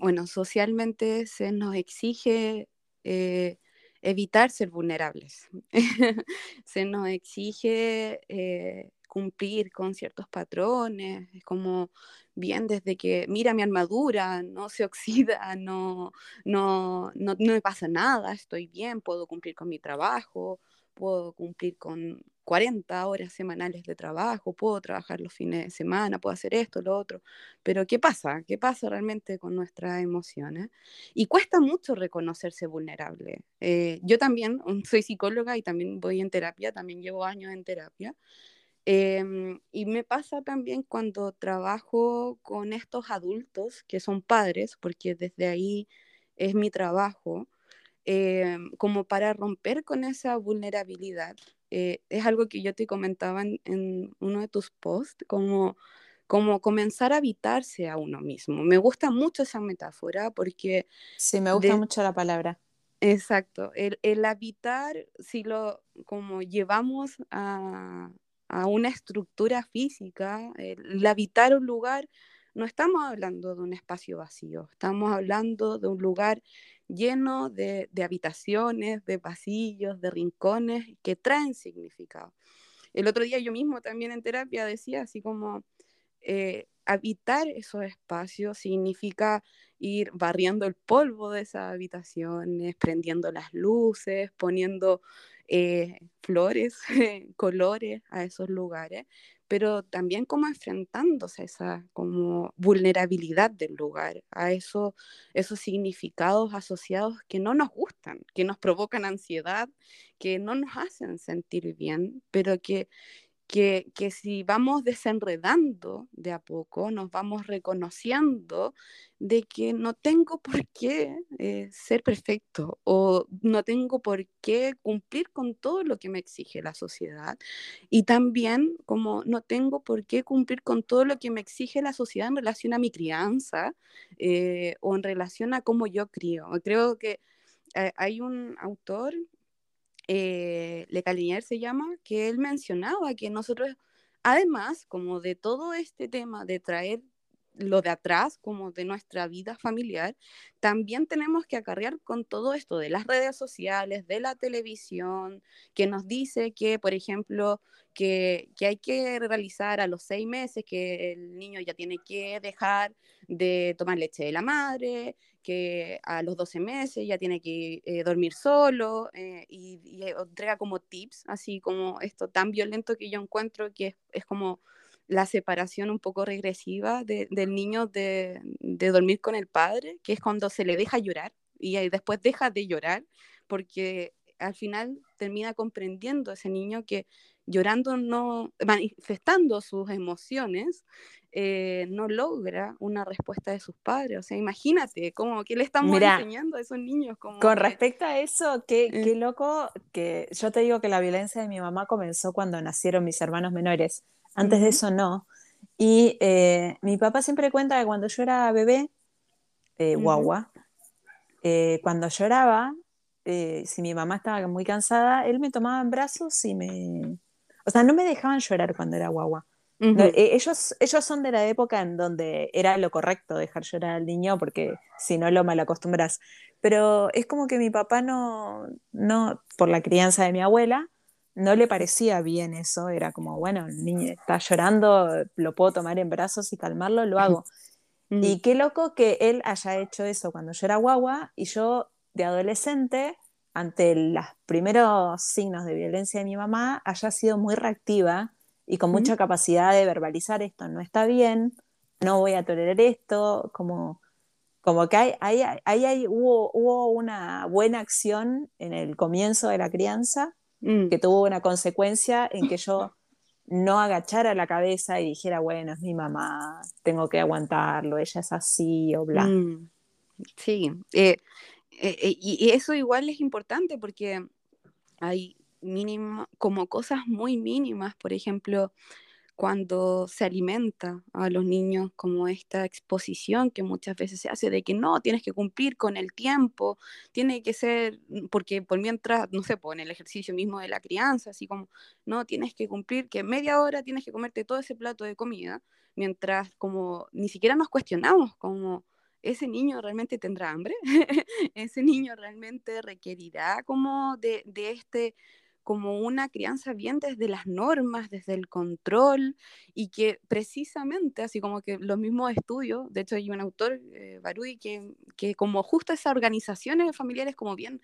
bueno, socialmente se nos exige eh, evitar ser vulnerables. se nos exige eh, cumplir con ciertos patrones, es como bien desde que mira mi armadura, no se oxida, no, no, no, no me pasa nada, estoy bien, puedo cumplir con mi trabajo, puedo cumplir con 40 horas semanales de trabajo, puedo trabajar los fines de semana, puedo hacer esto, lo otro, pero ¿qué pasa? ¿Qué pasa realmente con nuestras emociones? Y cuesta mucho reconocerse vulnerable. Eh, yo también soy psicóloga y también voy en terapia, también llevo años en terapia. Em, y me pasa también cuando trabajo con estos adultos que son padres, porque desde ahí es mi trabajo, Em, como para romper con esa vulnerabilidad. Eh, es algo que yo te comentaba en, uno de tus posts, como, como comenzar a habitarse a uno mismo. Me gusta mucho esa metáfora porque... Sí, me gusta mucho la palabra. Exacto, el, el, habitar, si lo como llevamos a, a una estructura física, el habitar un lugar, no estamos hablando de un espacio vacío, estamos hablando de un lugar lleno de, habitaciones, de pasillos, de rincones que traen significado. El otro día yo mismo también en terapia decía así como eh, habitar esos espacios significa ir barriendo el polvo de esas habitaciones, prendiendo las luces, poniendo eh, flores, colores a esos lugares, pero también como enfrentándose a esa como vulnerabilidad del lugar, a eso, esos significados asociados que no nos gustan, que nos provocan ansiedad, que no nos hacen sentir bien, pero que que, si vamos desenredando de a poco, nos vamos reconociendo de que no tengo por qué eh, ser perfecto o no tengo por qué cumplir con todo lo que me exige la sociedad. Y también como no tengo por qué cumplir con todo lo que me exige la sociedad en relación a mi crianza eh, o en relación a cómo yo crío. Creo que eh, hay un autor eh, Le Calinier se llama, que él mencionaba que nosotros, además, como de todo este tema de traer lo de atrás, como de nuestra vida familiar, también tenemos que acarrear con todo esto de las redes sociales, de la televisión, que nos dice que, por ejemplo, que, que hay que realizar a los seis meses, que el niño ya tiene que dejar de tomar leche de la madre, que a los 12 meses ya tiene que eh, dormir solo eh, y, entrega como tips, así como esto tan violento que yo encuentro que es, como la separación un poco regresiva del niño de, de, dormir con el padre, que es cuando se le deja llorar y después deja de llorar, porque al final termina comprendiendo ese niño que llorando no, manifestando sus emociones, eh, no logra una respuesta de sus padres. O sea, imagínate, como que le estamos enseñando a esos niños. Como con respecto a eso, qué, eh. qué, loco que yo te digo que la violencia de mi mamá comenzó cuando nacieron mis hermanos menores. Antes de eso no. Y eh, mi papá siempre cuenta que cuando yo era bebé, guagua, cuando lloraba, si mi mamá estaba muy cansada, él me tomaba en brazos y me... O sea, no me dejaban llorar cuando era guagua. Ellos, ellos son de la época en donde era lo correcto dejar llorar al niño porque si no lo malacostumbras. Pero es como que mi papá no, no, por la crianza de mi abuela, no le parecía bien eso. Era como, bueno, el niño está llorando, lo puedo tomar en brazos y calmarlo, lo hago. Y qué loco que él haya hecho eso cuando yo era guagua y yo de adolescente, ante los primeros signos de violencia de mi mamá, haya sido muy reactiva y con mucha capacidad de verbalizar esto no está bien, no voy a tolerar esto, como, como que hay, hay, hay, hubo, hubo, una buena acción en el comienzo de la crianza mm. que tuvo una consecuencia en que yo no agachara la cabeza y dijera, bueno, es mi mamá, tengo que aguantarlo, ella es así o bla. Mm. Sí, eh, eh, eh, y eso igual es importante porque hay mínimo, como cosas muy mínimas, por ejemplo, cuando se alimenta a los niños como esta exposición que muchas veces se hace de que no, tienes que cumplir con el tiempo, tiene que ser, mm, porque por mientras, no sé, pues en el ejercicio mismo de la crianza, así como, no, tienes que cumplir que media hora tienes que comerte todo ese plato de comida, mientras como ni siquiera nos cuestionamos como ese niño realmente tendrá hambre, ese niño realmente requerirá como de, de este como una crianza bien desde las normas, desde el control, y que precisamente, así como que los mismos estudios, de hecho hay un autor, eh, Barui, que, que como justo esas organizaciones familiares como bien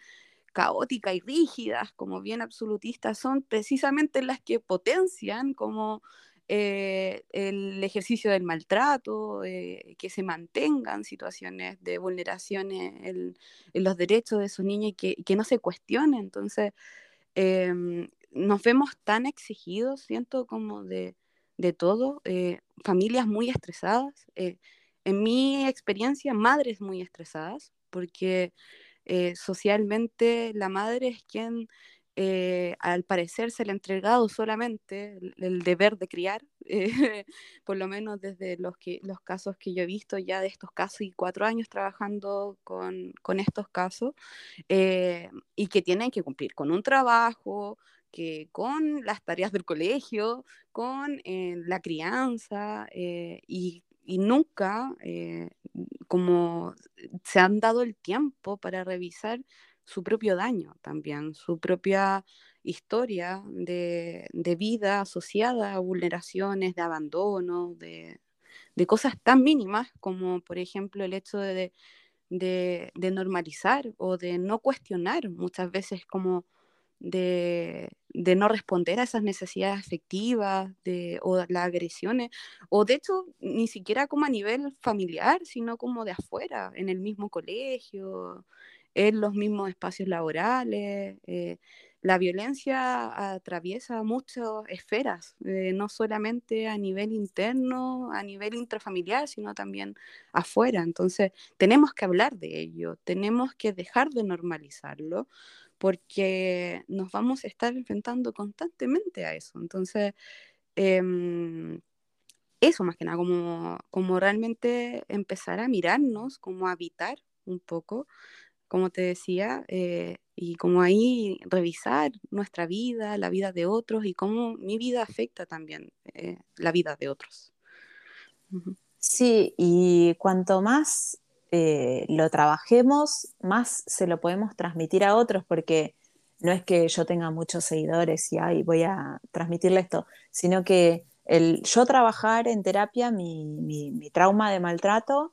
caóticas y rígidas, como bien absolutistas, son precisamente las que potencian como eh, el ejercicio del maltrato, eh, que se mantengan situaciones de vulneraciones en, los derechos de esos niños y que, que no se cuestionen. Entonces, Em, nos vemos tan exigidos, siento como de, de todo, eh, familias muy estresadas, eh, en mi experiencia, madres muy estresadas, porque eh, socialmente la madre es quien eh, al parecer se le ha entregado solamente el, deber de criar, eh, por lo menos desde los, casos que yo he visto ya de estos casos y cuatro años trabajando con, con estos casos, eh, y que tienen que cumplir con un trabajo, que con las tareas del colegio, con la crianza, y, y, nunca como se han dado el tiempo para revisar su propio daño también, su propia historia de, vida asociada a vulneraciones, de abandono, de, cosas tan mínimas como, por ejemplo, el hecho de, de, normalizar o de no cuestionar muchas veces como de, no responder a esas necesidades afectivas de, o las agresiones, o de hecho ni siquiera como a nivel familiar, sino como de afuera, en el mismo colegio, en los mismos espacios laborales. Eh, la violencia atraviesa muchas esferas, eh, no solamente a nivel interno, a nivel intrafamiliar, sino también afuera. Entonces, tenemos que hablar de ello, tenemos que dejar de normalizarlo, porque nos vamos a estar enfrentando constantemente a eso. Entonces, em, eso más que nada, como, como realmente empezar a mirarnos, como a habitar un poco como te decía, eh, y como ahí revisar nuestra vida, la vida de otros y cómo mi vida afecta también eh, la vida de otros. Sí, y cuanto más eh, lo trabajemos, más se lo podemos transmitir a otros, porque no es que yo tenga muchos seguidores y ay, voy a transmitirle esto, sino que el yo trabajar en terapia, mi, mi trauma de maltrato,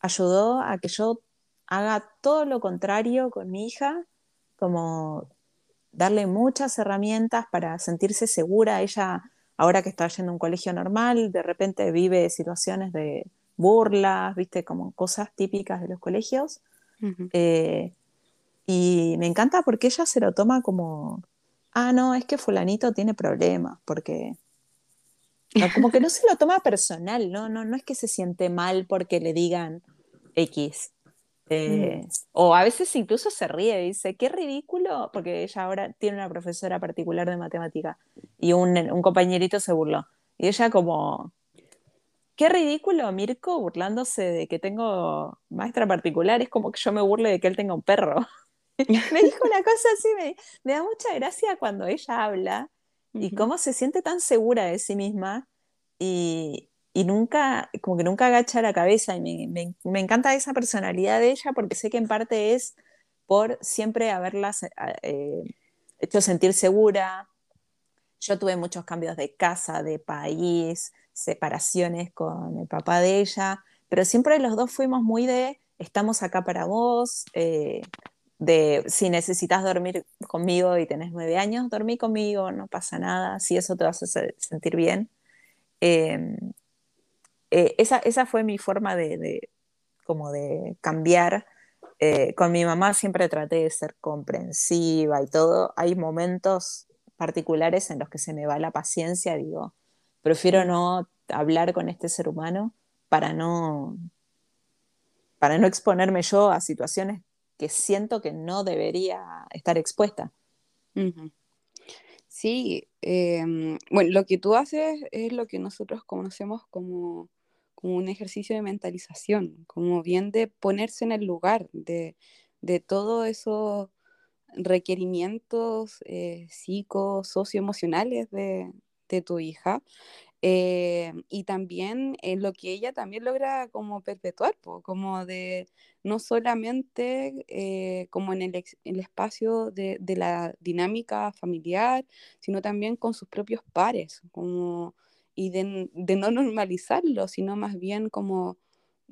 ayudó a que yo haga todo lo contrario con mi hija, como darle muchas herramientas para sentirse segura. Ella, ahora que está yendo a un colegio normal, de repente vive situaciones de burlas, viste, como cosas típicas de los colegios. Eh, y me encanta porque ella se lo toma como, ah, no, es que fulanito tiene problemas, porque como que no se lo toma personal, ¿no? No, no es que se siente mal porque le digan X. Mm. Eh, o a veces incluso se ríe, dice, qué ridículo, porque ella ahora tiene una profesora particular de matemática y un, un compañerito se burló. Y ella como, qué ridículo Mirko burlándose de que tengo maestra particular, es como que yo me burle de que él tenga un perro. me dijo una cosa así, me, me, da mucha gracia cuando ella habla y cómo se siente tan segura de sí misma y, y nunca, como que nunca agacha la cabeza y me, me, encanta esa personalidad de ella porque sé que en parte es por siempre haberla eh, hecho sentir segura. Yo tuve muchos cambios de casa, de país, separaciones con el papá de ella, pero siempre los dos fuimos muy de estamos acá para vos, eh, de si necesitas dormir conmigo y tenés nueve años, dormí conmigo, no pasa nada, si eso te vas a sentir bien. Em, eh, esa, esa, fue mi forma de, como de cambiar. Eh, con mi mamá siempre traté de ser comprensiva y todo. Hay momentos particulares en los que se me va la paciencia, digo, prefiero no hablar con este ser humano para no, para no exponerme yo a situaciones que siento que no debería estar expuesta. Sí, em, bueno, lo que tú haces es lo que nosotros conocemos como, como un ejercicio de mentalización, como bien de ponerse en el lugar de, de todos esos requerimientos eh, psico, socioemocionales de, de tu hija eh, y también en lo que ella también logra como perpetuar, como de no solamente eh, como en el, el espacio de, de, la dinámica familiar, sino también con sus propios pares, como, y de, de no normalizarlo, sino más bien como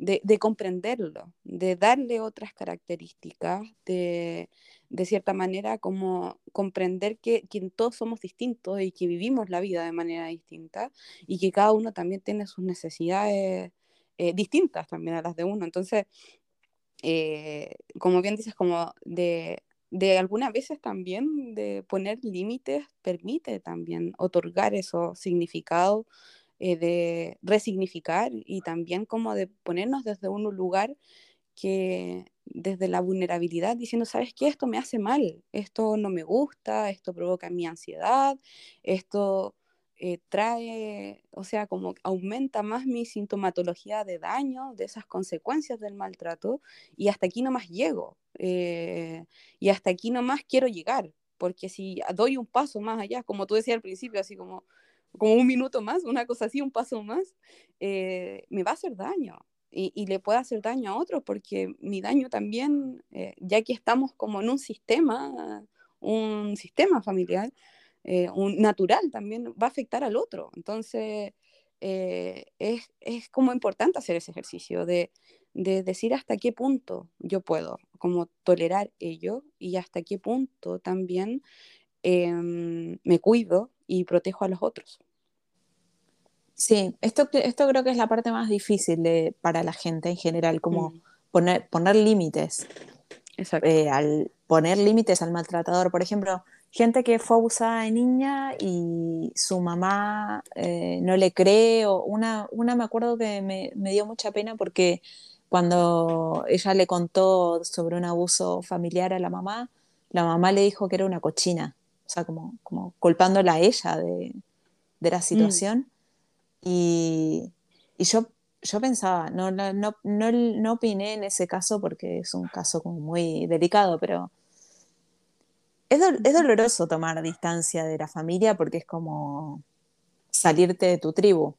de, comprenderlo, de darle otras características, de, de cierta manera como comprender que, todos somos distintos y que vivimos la vida de manera distinta y que cada uno también tiene sus necesidades eh, distintas también a las de uno. Entonces, eh, como bien dices, como de, de algunas veces también de poner límites permite también otorgar esos significados eh, de resignificar y también como de ponernos desde un lugar que desde la vulnerabilidad diciendo, ¿sabes qué? Esto me hace mal, esto no me gusta, esto provoca mi ansiedad, esto eh, trae, o sea, como aumenta más mi sintomatología de daño, de esas consecuencias del maltrato, y hasta aquí no más llego, eh, y hasta aquí no más quiero llegar, porque si doy un paso más allá, como tú decías al principio, así como como un minuto más, una cosa así, un paso más, eh, me va a hacer daño. Y, le puede hacer daño a otros porque mi daño también, eh, ya que estamos como en un sistema, un sistema familiar, eh, un natural también va a afectar al otro. Entonces, es, es, como importante hacer ese ejercicio de, de, decir hasta qué punto yo puedo como tolerar ello y hasta qué punto también em, me cuido y protejo a los otros. Sí, esto, esto creo que es la parte más difícil de, para la gente en general, como mm. poner, poner límites. Exacto. Eh, al poner límites al maltratador. Por ejemplo, gente que fue abusada de niña y su mamá eh, no le cree, o una, una me acuerdo que me, me, dio mucha pena porque cuando ella le contó sobre un abuso familiar a la mamá, la mamá le dijo que era una cochina o sea, como, como culpándola a ella de, de la mm. situación. Y, y, yo, yo pensaba, no, no, no, no, opiné en ese caso porque es un caso como muy delicado, pero es, es doloroso tomar distancia de la familia porque es como salirte de tu tribu.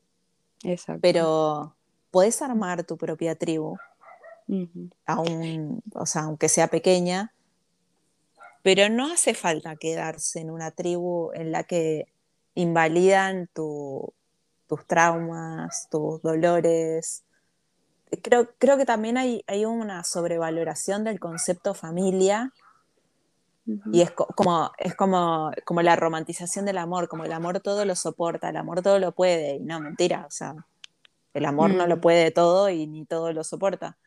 Exacto. Pero puedes armar tu propia tribu, aún, o sea, aunque sea pequeña, pero no hace falta quedarse en una tribu en la que invalidan tus traumas, tus dolores. Creo, creo que también hay, hay, una sobrevaloración del concepto familia y es, como, es como, como la romantización del amor, como el amor todo lo soporta, el amor todo lo puede, y no, mentira, o sea, el amor no lo mm. puede todo y ni todo lo soporta.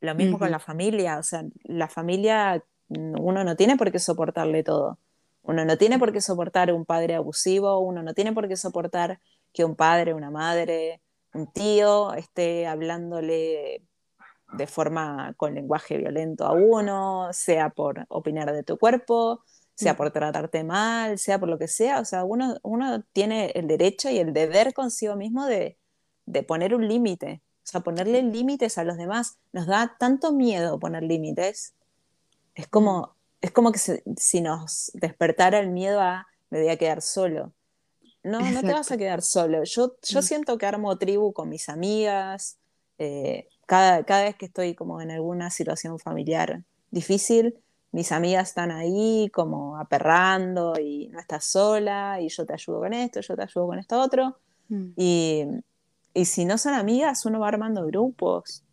Lo mismo con la familia, o sea, la familia uno no tiene por qué soportarle todo. Uno no tiene por qué soportar un padre abusivo, uno no tiene por qué soportar que un padre, una madre, un tío esté hablándole de forma con lenguaje violento a uno, sea por opinar de tu cuerpo, sea mm. por tratarte mal, sea por lo que sea. O sea, uno, uno tiene el derecho y el deber consigo mismo de, de poner un límite. O sea, ponerle límites a los demás. Nos da tanto miedo poner límites es como, es como que si nos despertara el miedo a me voy a quedar solo. No, no te vas a quedar solo. Yo, yo mm. siento que armo tribu con mis amigas. Eh, cada, cada vez que estoy como en alguna situación familiar difícil, mis amigas están ahí como aperrando y no estás sola y yo te ayudo con esto, yo te ayudo con esto otro. Mm. Y, y, si no son amigas, uno va armando grupos.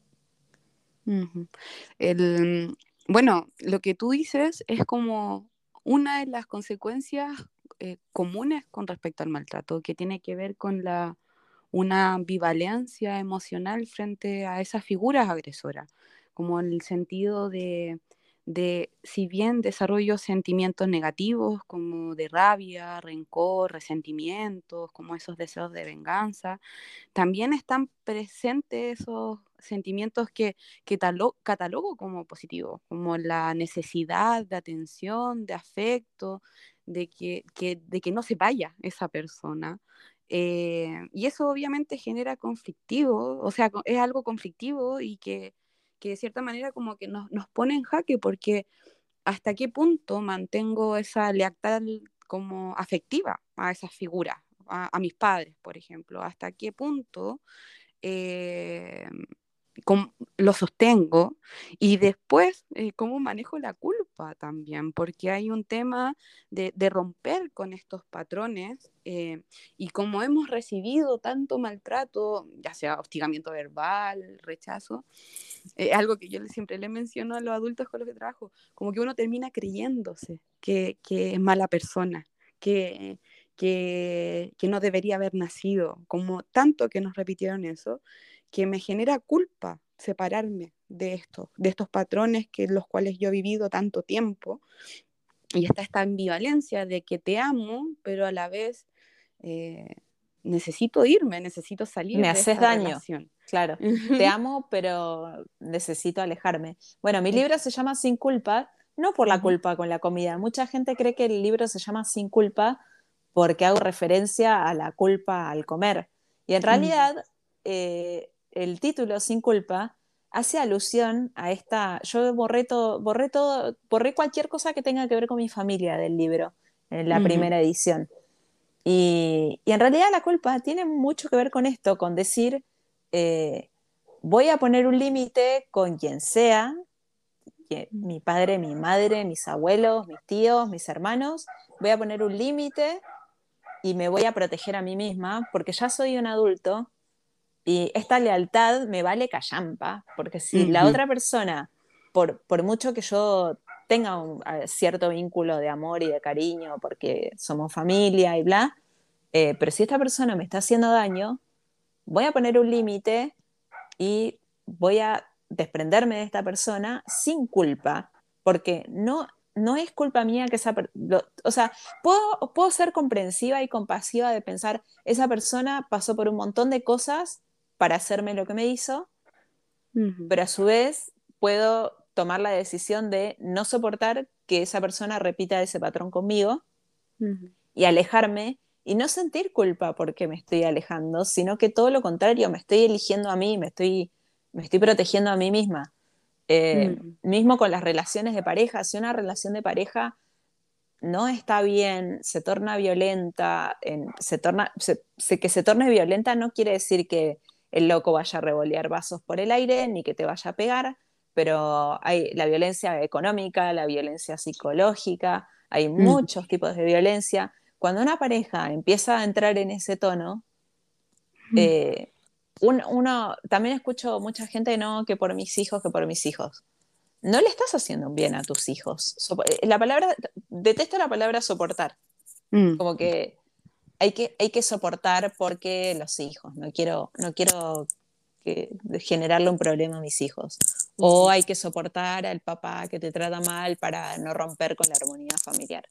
el, bueno, lo que tú dices es como una de las consecuencias eh, comunes con respecto al maltrato, que tiene que ver con la, una ambivalencia emocional frente a esas figuras agresoras, como el sentido de, de, si bien desarrollo sentimientos negativos como de rabia, rencor, resentimientos, como esos deseos de venganza, también están presentes esos sentimientos que, que catalogo como positivos, como la necesidad de atención, de afecto, de que, de que no se vaya esa persona. Eh, y eso obviamente genera conflictivo, o sea, es algo conflictivo y que, que de cierta manera como que nos, nos, pone en jaque porque hasta qué punto mantengo esa lealtad como afectiva a esas figuras, a, mis padres, por ejemplo, hasta qué punto eh, lo sostengo y después eh, cómo manejo la culpa también, porque hay un tema de, romper con estos patrones eh, y como hemos recibido tanto maltrato, ya sea hostigamiento verbal, rechazo, algo que yo siempre le menciono a los adultos con los que trabajo, como que uno termina creyéndose que, que es mala persona, que, que, que no debería haber nacido, como tanto que nos repitieron eso, que me genera culpa separarme de esto, de estos patrones que los cuales yo he vivido tanto tiempo. Y está esta ambivalencia de que te amo, pero a la vez eh, necesito irme, necesito salir. Me haces daño. Claro, te amo, pero necesito alejarme. Bueno, mi libro se llama Sin culpa, no por la culpa con la comida. Mucha gente cree que el libro se llama Sin culpa porque hago referencia a la culpa al comer. Y en realidad, eh, el título Sin culpa hace alusión a esta. Yo borré todo, borré todo, borré cualquier cosa que tenga que ver con mi familia del libro en la primera edición. Y, en realidad la culpa tiene mucho que ver con esto, con decir, eh, voy a poner un límite con quien sea, mi padre, mi madre, mis abuelos, mis tíos, mis hermanos, voy a poner un límite y me voy a proteger a mí misma porque ya soy un adulto y esta lealtad me vale callampa, porque si la otra persona, por, por mucho que yo tenga un cierto vínculo de amor y de cariño, porque somos familia y bla, eh, pero si esta persona me está haciendo daño, voy a poner un límite y voy a desprenderme de esta persona sin culpa, porque no, no es culpa mía que esa persona, o sea, puedo, puedo ser comprensiva y compasiva de pensar, esa persona pasó por un montón de cosas para hacerme lo que me hizo, pero a su vez puedo tomar la decisión de no soportar que esa persona repita ese patrón conmigo y alejarme y no sentir culpa porque me estoy alejando, sino que todo lo contrario, me estoy eligiendo a mí, me estoy, me estoy protegiendo a mí misma. Eh, mismo con las relaciones de pareja, si una relación de pareja no está bien, se torna violenta, se torna, que se torne violenta no quiere decir que el loco vaya a revolear vasos por el aire, ni que te vaya a pegar, pero hay la violencia económica, la violencia psicológica, hay mm. muchos tipos de violencia. Cuando una pareja empieza a entrar en ese tono, mm. eh, uno, también escucho mucha gente, no, que por mis hijos, que por mis hijos. No le estás haciendo un bien a tus hijos. Eh, la palabra, detesto la palabra soportar. Mm. Como que hay que, hay que soportar porque los hijos, no quiero, no quiero generarle un problema a mis hijos. O hay que soportar al papá que te trata mal para no romper con la armonía familiar.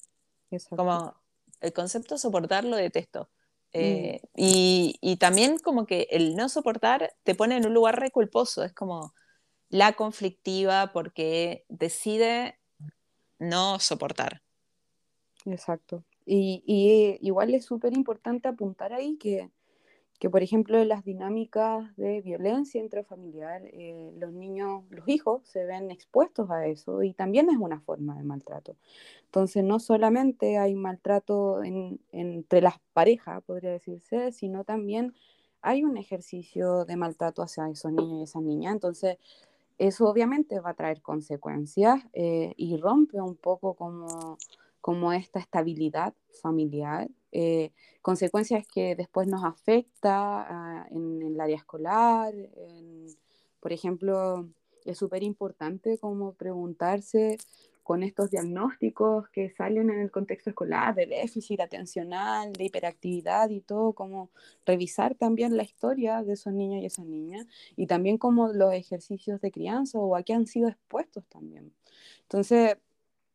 Como el concepto soportar lo detesto. Eh, mm. y, y, también como que el no soportar te pone en un lugar reculposo, es como la conflictiva porque decide no soportar. Exacto. Y, y igual es súper importante apuntar ahí que, que, por ejemplo, en las dinámicas de violencia intrafamiliar, eh, los niños, los hijos se ven expuestos a eso y también es una forma de maltrato. Entonces, no solamente hay maltrato en, entre las parejas, podría decirse, sino también hay un ejercicio de maltrato hacia esos niños y esas niñas. Entonces, eso obviamente va a traer consecuencias eh, y rompe un poco como como esta estabilidad familiar, eh, consecuencias que después nos afecta ah, en, el área escolar. por ejemplo, es súper importante como preguntarse con estos diagnósticos que salen en el contexto escolar de déficit atencional, de hiperactividad y todo, como revisar también la historia de esos niños y esas niñas y también como los ejercicios de crianza o a qué han sido expuestos también. Entonces,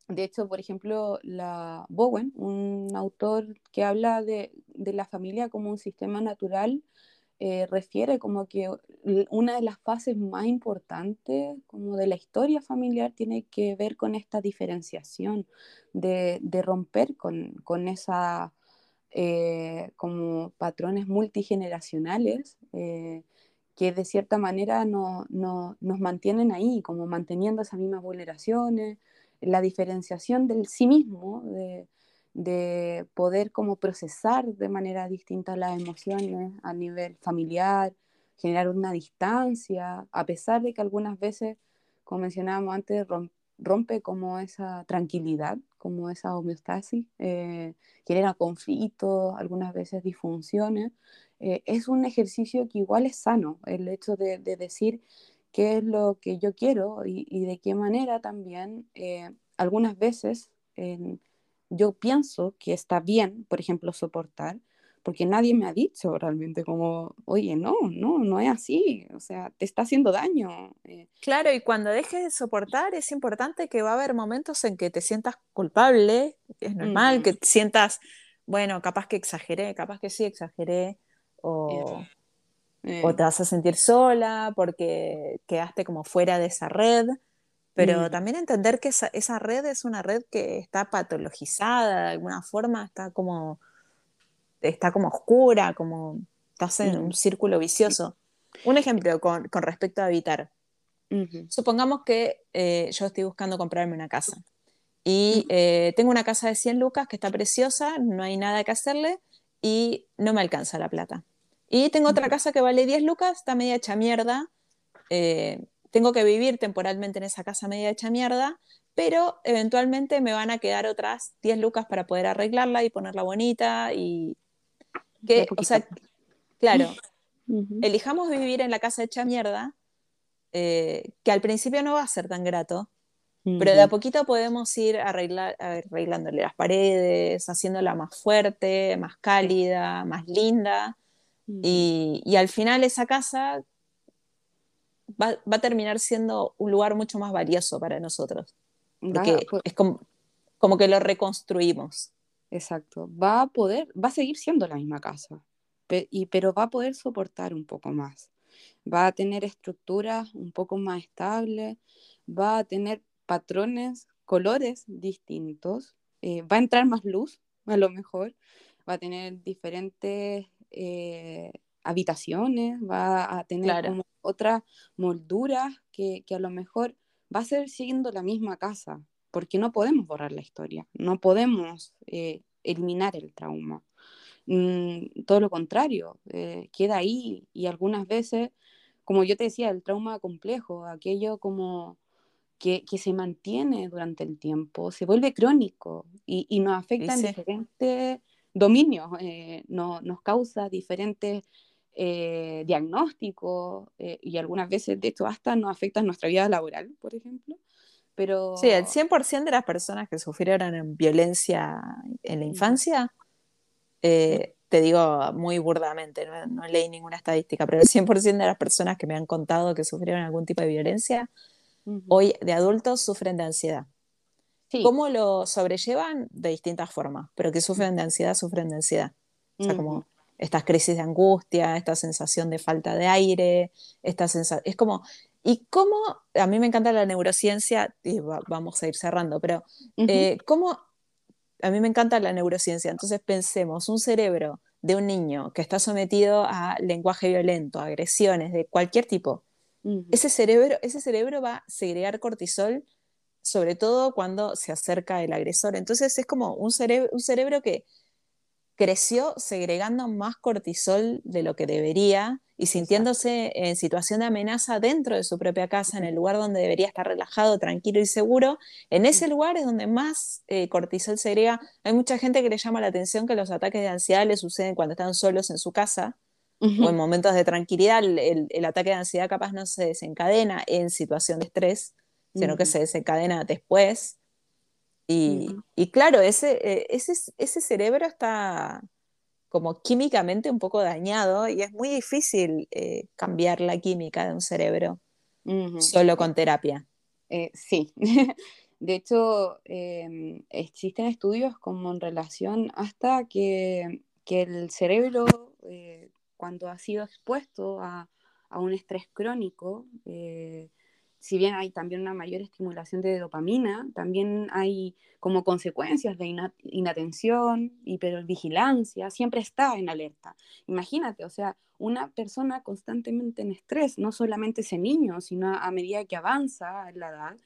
de hecho, por ejemplo, la Bowen, un autor que habla de, la familia como un sistema natural eh, refiere como que una de las fases más importantes como de la historia familiar tiene que ver con esta diferenciación, de, romper con, con eh, patrones multigeneracionales eh, que de cierta manera no, nos mantienen ahí, como manteniendo esas mismas vulneraciones, la diferenciación del sí mismo, de, de poder como procesar de manera distinta las emociones a nivel familiar, generar una distancia, a pesar de que algunas veces, como mencionábamos antes, rompe como esa tranquilidad, como esa homeostasis, eh, genera conflictos, algunas veces disfunciones. Eh, es un ejercicio que igual es sano, el hecho de, decir qué es lo que yo quiero y, de qué manera también, eh, algunas veces yo pienso que está bien, por ejemplo, soportar, porque nadie me ha dicho realmente como, oye, no, no, no es así, o sea, te está haciendo daño. Eh. Claro, y cuando dejes de soportar es importante que va a haber momentos en que te sientas culpable, es normal, que sientas, bueno, capaz que exageré, capaz que sí exageré, o, eh. o te vas a sentir sola porque quedaste como fuera de esa red. Pero también entender que esa, esa, red es una red que está patologizada de alguna forma, está como, está como oscura, como estás en un círculo vicioso. Un ejemplo con, con respecto a habitar. Supongamos que eh, yo estoy buscando comprarme una casa y eh, tengo una casa de 100 lucas que está preciosa, no hay nada que hacerle y no me alcanza la plata. Y tengo otra casa que vale 10 lucas, está media hecha mierda, eh, tengo que vivir temporalmente en esa casa media hecha mierda, pero eventualmente me van a quedar otras 10 lucas para poder arreglarla y ponerla bonita y que, o sea, claro, elijamos vivir en la casa hecha mierda, eh, que al principio no va a ser tan grato, pero de a poquito podemos ir arreglar, arreglándole las paredes, haciéndola más fuerte, más cálida, más linda. Y, y, al final esa casa va, a terminar siendo un lugar mucho más valioso para nosotros. Porque pues es como, como que lo reconstruimos. Exacto. Va a poder, va a seguir siendo la misma casa, y, pero va a poder soportar un poco más. Va a tener estructuras un poco más estables, va a tener patrones, colores distintos, eh, va a entrar más luz, a lo mejor, va a tener diferentes eh, habitaciones, va a tener como otras molduras que, a lo mejor va a ser siguiendo la misma casa, porque no podemos borrar la historia, no podemos eh, eliminar el trauma. Mm, todo lo contrario, eh, queda ahí y algunas veces, como yo te decía, el trauma complejo, aquello como que, se mantiene durante el tiempo, se vuelve crónico y, nos afecta en diferentes dominios, eh, no, nos causa diferentes eh, diagnóstico eh, y algunas veces de hecho hasta nos afecta nuestra vida laboral, por ejemplo. Pero... Sí, el 100% de las personas que sufrieron violencia en la infancia, eh, te digo muy burdamente, no, leí ninguna estadística, pero el 100% de las personas que me han contado que sufrieron algún tipo de violencia, hoy de adultos sufren de ansiedad. ¿Cómo lo sobrellevan? De distintas formas, pero que sufren de ansiedad, sufren de ansiedad. O sea, como estas crisis de angustia, esta sensación de falta de aire, esta sensación, es como, y cómo, a mí me encanta la neurociencia, y vamos a ir cerrando, pero eh, cómo, a mí me encanta la neurociencia, entonces pensemos, un cerebro de un niño que está sometido a lenguaje violento, agresiones de cualquier tipo, ese, cerebro, ese cerebro va a segregar cortisol, sobre todo cuando se acerca el agresor. Entonces es como un, cerebro, un cerebro que creció segregando más cortisol de lo que debería y sintiéndose en situación de amenaza dentro de su propia casa, en el lugar donde debería estar relajado, tranquilo y seguro. En ese lugar es donde más eh, cortisol segrega. Hay mucha gente que le llama la atención que los ataques de ansiedad le suceden cuando están solos en su casa o en momentos de tranquilidad. El, ataque de ansiedad capaz no se desencadena en situación de estrés, sino que se desencadena después. Y, claro, ese, eh, ese, ese cerebro está como químicamente un poco dañado y es muy difícil eh, cambiar la química de un cerebro solo con terapia. Eh, sí, de hecho em, existen estudios como en relación hasta que, que el cerebro cuando ha sido expuesto a, a un estrés crónico, eh, si bien hay también una mayor estimulación de dopamina, también hay como consecuencias de inatención, hipervigilancia, siempre está en alerta. Imagínate, o sea, una persona constantemente en estrés, no solamente ese niño, sino a medida que avanza la edad,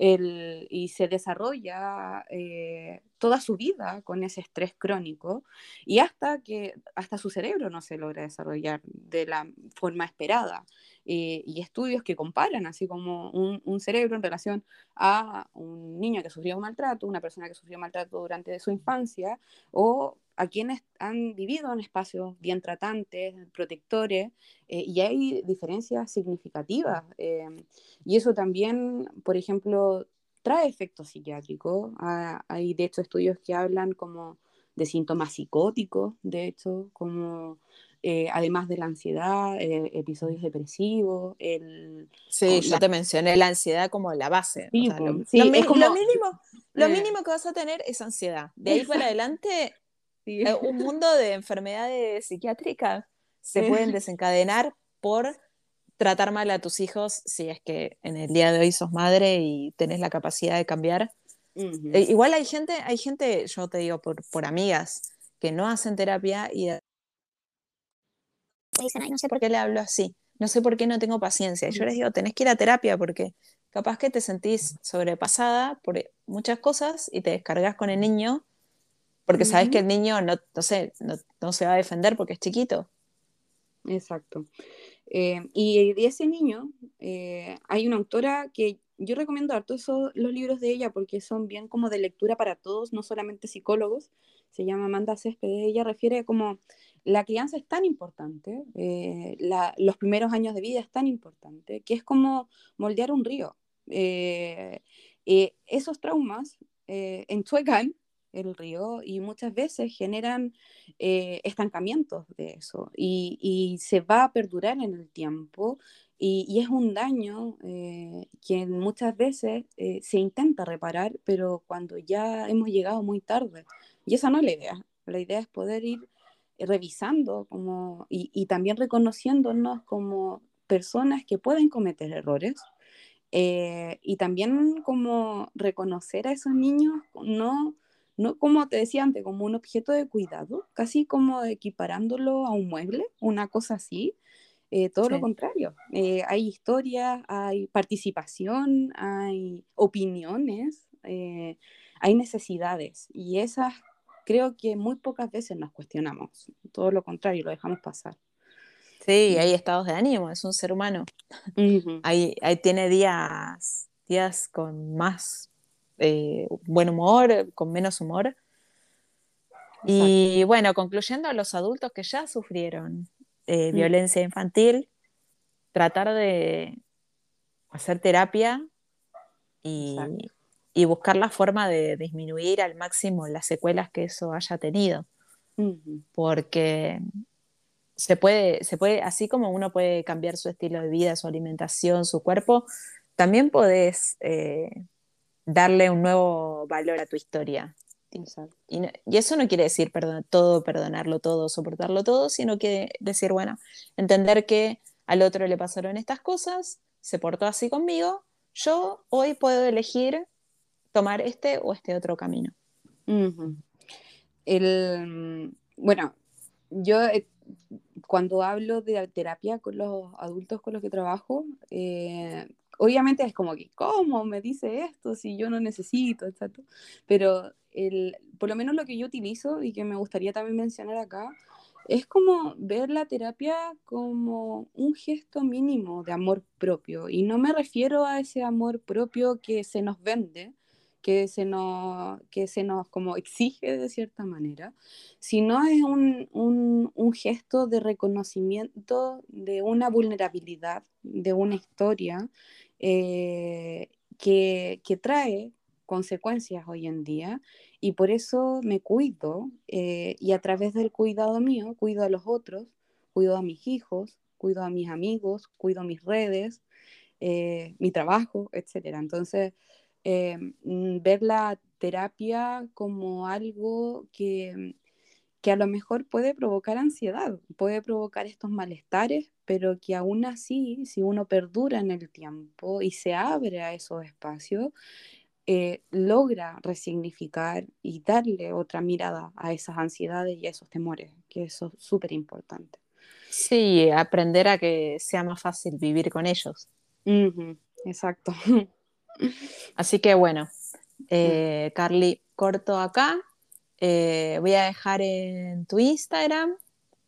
y se desarrolla eh, toda su vida con ese estrés crónico y hasta que hasta su cerebro no se logra desarrollar de la forma esperada. Eh, y estudios que comparan así como un, cerebro en relación a un niño que sufrió maltrato, una persona que sufrió maltrato durante su infancia o a quienes han vivido en espacios bien tratantes, protectores, eh, y hay diferencias significativas. Eh, y eso también, por ejemplo, trae efectos psiquiátricos. Ah, hay, de hecho, estudios que hablan como de síntomas psicóticos, de hecho, como eh, además de la ansiedad, episodios depresivos. El, sí, yo te mencioné la ansiedad como la base. lo, mínimo, lo mínimo que vas a tener es ansiedad. De ahí para adelante eh, un mundo de enfermedades psiquiátricas se pueden desencadenar por tratar mal a tus hijos si es que en el día de hoy sos madre y tenés la capacidad de cambiar. Eh, igual hay gente, hay gente, yo te digo por, por amigas, que no hacen terapia y dicen, ay, no sé por qué le hablo así, no sé por qué no tengo paciencia. Y yo les digo, tenés que ir a terapia porque capaz que te sentís sobrepasada por muchas cosas y te descargas con el niño porque sabes que el niño no, no, sé, no, se va a defender porque es chiquito. Exacto. Eh, y de ese niño, eh, hay una autora que yo recomiendo harto esos, los libros de ella porque son bien como de lectura para todos, no solamente psicólogos. Se llama Amanda Césped. Ella refiere como la crianza es tan importante, eh, los primeros años de vida es tan importante, que es como moldear un río. esos traumas enchuecan el río y muchas veces generan eh, estancamientos de eso y, se va a perdurar en el tiempo y, es un daño eh, que muchas veces eh, se intenta reparar, pero cuando ya hemos llegado muy tarde. Y esa no es la idea. La idea es poder ir revisando como, y, y también reconociéndonos como personas que pueden cometer errores, y también como reconocer a esos niños, no no como te decía antes, como un objeto de cuidado, casi como equiparándolo a un mueble, una cosa así. Eh, todo lo contrario. Eh, hay historia, hay participación, hay opiniones, eh, hay necesidades y esas creo que muy pocas veces nos cuestionamos. Todo lo contrario, lo dejamos pasar. Sí, hay estados de ánimo, es un ser humano. ahí, ahí tiene días, días con más eh, buen humor, con menos humor. Y bueno, concluyendo a los adultos que ya sufrieron eh, mm. violencia infantil, tratar de hacer terapia y, buscar la forma de disminuir al máximo las secuelas que eso haya tenido. Porque se puede, se puede, así como uno puede cambiar su estilo de vida, su alimentación, su cuerpo, también podés eh, darle un nuevo valor a tu historia. Y, eso no quiere decir todo, perdonarlo todo, soportarlo todo, sino que decir, bueno, entender que al otro le pasaron estas cosas, se portó así conmigo, yo hoy puedo elegir tomar este o este otro camino. El, bueno, yo eh, cuando hablo de terapia con los adultos con los que trabajo, eh, obviamente es como que, ¿cómo me dice esto si yo no necesito? Exacto. Pero el, por lo menos lo que yo utilizo y que me gustaría también mencionar acá, es como ver la terapia como un gesto mínimo de amor propio. Y no me refiero a ese amor propio que se nos vende, que se nos, que se nos como exige de cierta manera, sino es un, un, un gesto de reconocimiento de una vulnerabilidad, de una historia eh, que, trae consecuencias hoy en día y por eso me cuido eh, y a través del cuidado mío cuido a los otros, cuido a mis hijos, cuido a mis amigos, cuido mis redes, eh, mi trabajo, etc. Entonces, mm, ver la terapia como algo que, que a lo mejor puede provocar ansiedad, puede provocar estos malestares, pero que aún así, si uno perdura en el tiempo y se abre a esos espacios, eh, logra resignificar y darle otra mirada a esas ansiedades y a esos temores, que eso es súper importante. Sí, aprender a que sea más fácil vivir con ellos. exacto. Así que bueno, eh, Carly, corto acá. Eh, voy a dejar en tu Instagram,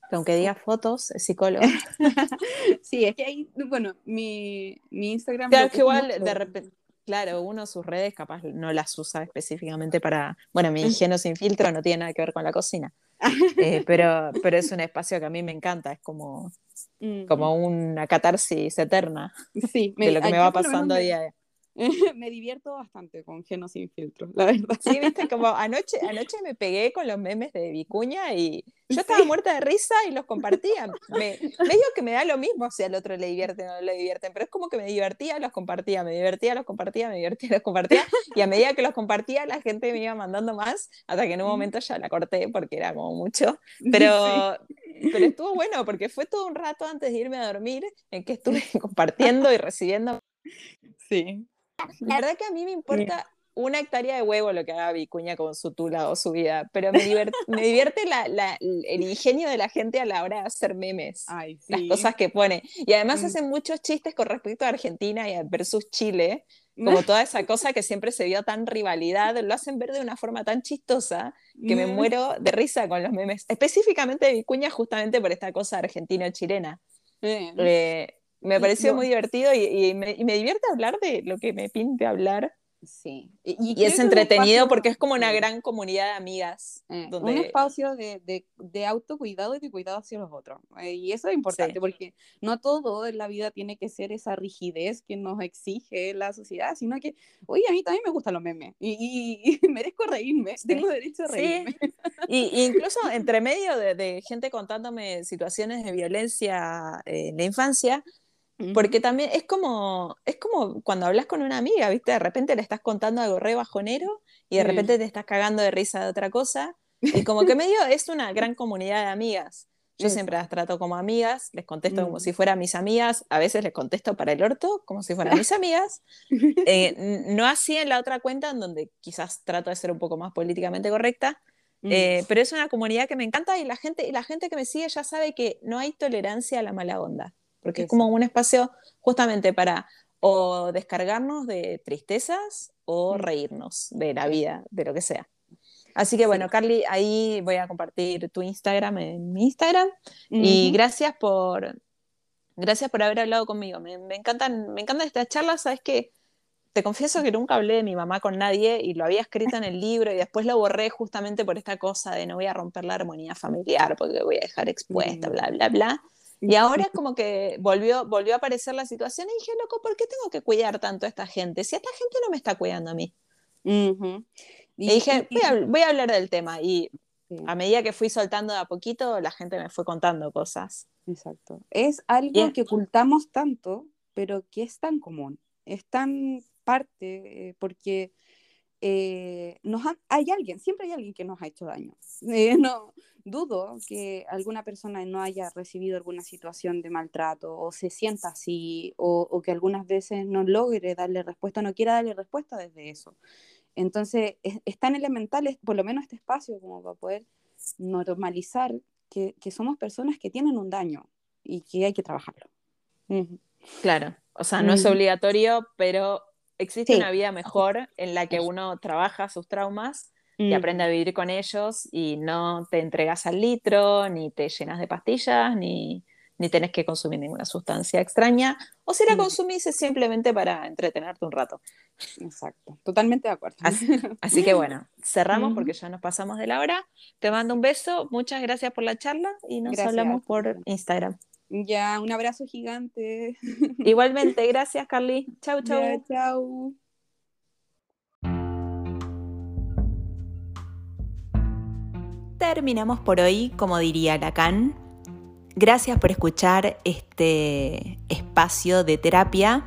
que aunque diga fotos, es psicólogo. sí, es que ahí, bueno, mi, mi Instagram... Claro, que igual de repente, claro, uno sus redes capaz no las usa específicamente para, bueno, mi higiene sin filtro no tiene nada que ver con la cocina, eh, pero, pero es un espacio que a mí me encanta, es como, como una catarsis eterna sí, de lo que me va pasando a día a día. me divierto bastante con Geno sin filtro, la verdad. Sí, viste, como anoche, anoche me pegué con los memes de Vicuña y yo estaba muerta de risa y los compartía. Me, medio que me da lo mismo si al otro le divierte o no le divierten, pero es como que me divertía, los compartía, me divertía, los compartía, me divertía, los compartía. Y a medida que los compartía, la gente me iba mandando más, hasta que en un momento ya la corté porque era como mucho. Pero, pero estuvo bueno porque fue todo un rato antes de irme a dormir en que estuve compartiendo y recibiendo. Sí. La verdad que a mí me importa una hectárea de huevo lo que haga Vicuña con su tula o su vida, pero me divierte, me divierte el ingenio de la gente a la hora de hacer memes, las cosas que pone. Y además mm. hacen muchos chistes con respecto a Argentina y versus Chile, como toda esa cosa que siempre se vio tan rivalidad, lo hacen ver de una forma tan chistosa que me mm. muero de risa con los memes, específicamente de Vicuña justamente por esta cosa argentino-chilena. Eh, me pareció muy divertido y, me, divierte hablar de lo que me pinte hablar. Sí. Y, es entretenido porque es como una gran comunidad de amigas. Eh, un espacio de, de, de, autocuidado y de cuidado hacia los otros. Eh, y eso es importante porque no todo en la vida tiene que ser esa rigidez que nos exige la sociedad, sino que, oye, a mí también me gustan los memes y, merezco reírme, tengo derecho a reírme. Y, incluso entre medio de, de, gente contándome situaciones de violencia en la infancia, porque también es como, es como cuando hablas con una amiga, ¿viste? De repente le estás contando algo re bajonero y de repente te estás cagando de risa de otra cosa. Y como que medio es una gran comunidad de amigas. Yo siempre las trato como amigas, les contesto como si fueran mis amigas, a veces les contesto para el orto, como si fueran mis amigas. Eh, no así en la otra cuenta, en donde quizás trato de ser un poco más políticamente correcta, eh, pero es una comunidad que me encanta y la gente, y la gente que me sigue ya sabe que no hay tolerancia a la mala onda porque es como un espacio justamente para o descargarnos de tristezas o mm. reírnos de la vida, de lo que sea. Así que bueno, Carly, ahí voy a compartir tu Instagram en mi Instagram y gracias por gracias por haber hablado conmigo. Me, encantan me encantan estas charlas, sabes que te confieso que nunca hablé de mi mamá con nadie y lo había escrito en el libro y después lo borré justamente por esta cosa de no voy a romper la armonía familiar porque voy a dejar expuesta, bla, bla, bla. Y ahora es como que volvió, volvió a aparecer la situación y dije, loco, ¿por qué tengo que cuidar tanto a esta gente? Si esta gente no me está cuidando a mí. Y, dije, voy a, hablar del tema. Y a medida que fui soltando de a poquito, la gente me fue contando cosas. Exacto. Es algo que ocultamos tanto, pero que es tan común. Es tan parte, eh, porque eh, nos hay alguien, siempre hay alguien que nos ha hecho daño. Eh, no, dudo que alguna persona no haya recibido alguna situación de maltrato o se sienta así o, que algunas veces no logre darle respuesta, no quiera darle respuesta desde eso. Entonces, es, tan elemental, por lo menos este espacio, como para poder normalizar que, somos personas que tienen un daño y que hay que trabajarlo. Claro, o sea, no es obligatorio, pero existe una vida mejor en la que uno trabaja sus traumas y aprende a vivir con ellos y no te entregas al litro, ni te llenas de pastillas, ni, ni tenés que consumir ninguna sustancia extraña, o si la consumís es simplemente para entretenerte un rato. Exacto, totalmente de acuerdo. Así, que bueno, cerramos porque ya nos pasamos de la hora. Te mando un beso, muchas gracias por la charla y nos hablamos por Instagram. Ya, un abrazo gigante. Igualmente, gracias Carly. Chau, chau. chau. terminamos por hoy, como diría Lacan. Gracias por escuchar este espacio de terapia.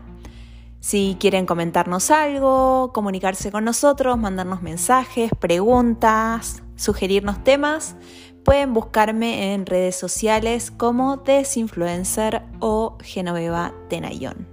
Si quieren comentarnos algo, comunicarse con nosotros, mandarnos mensajes, preguntas, sugerirnos temas, pueden buscarme en redes sociales como Desinfluencer o Genoveva Tenayón.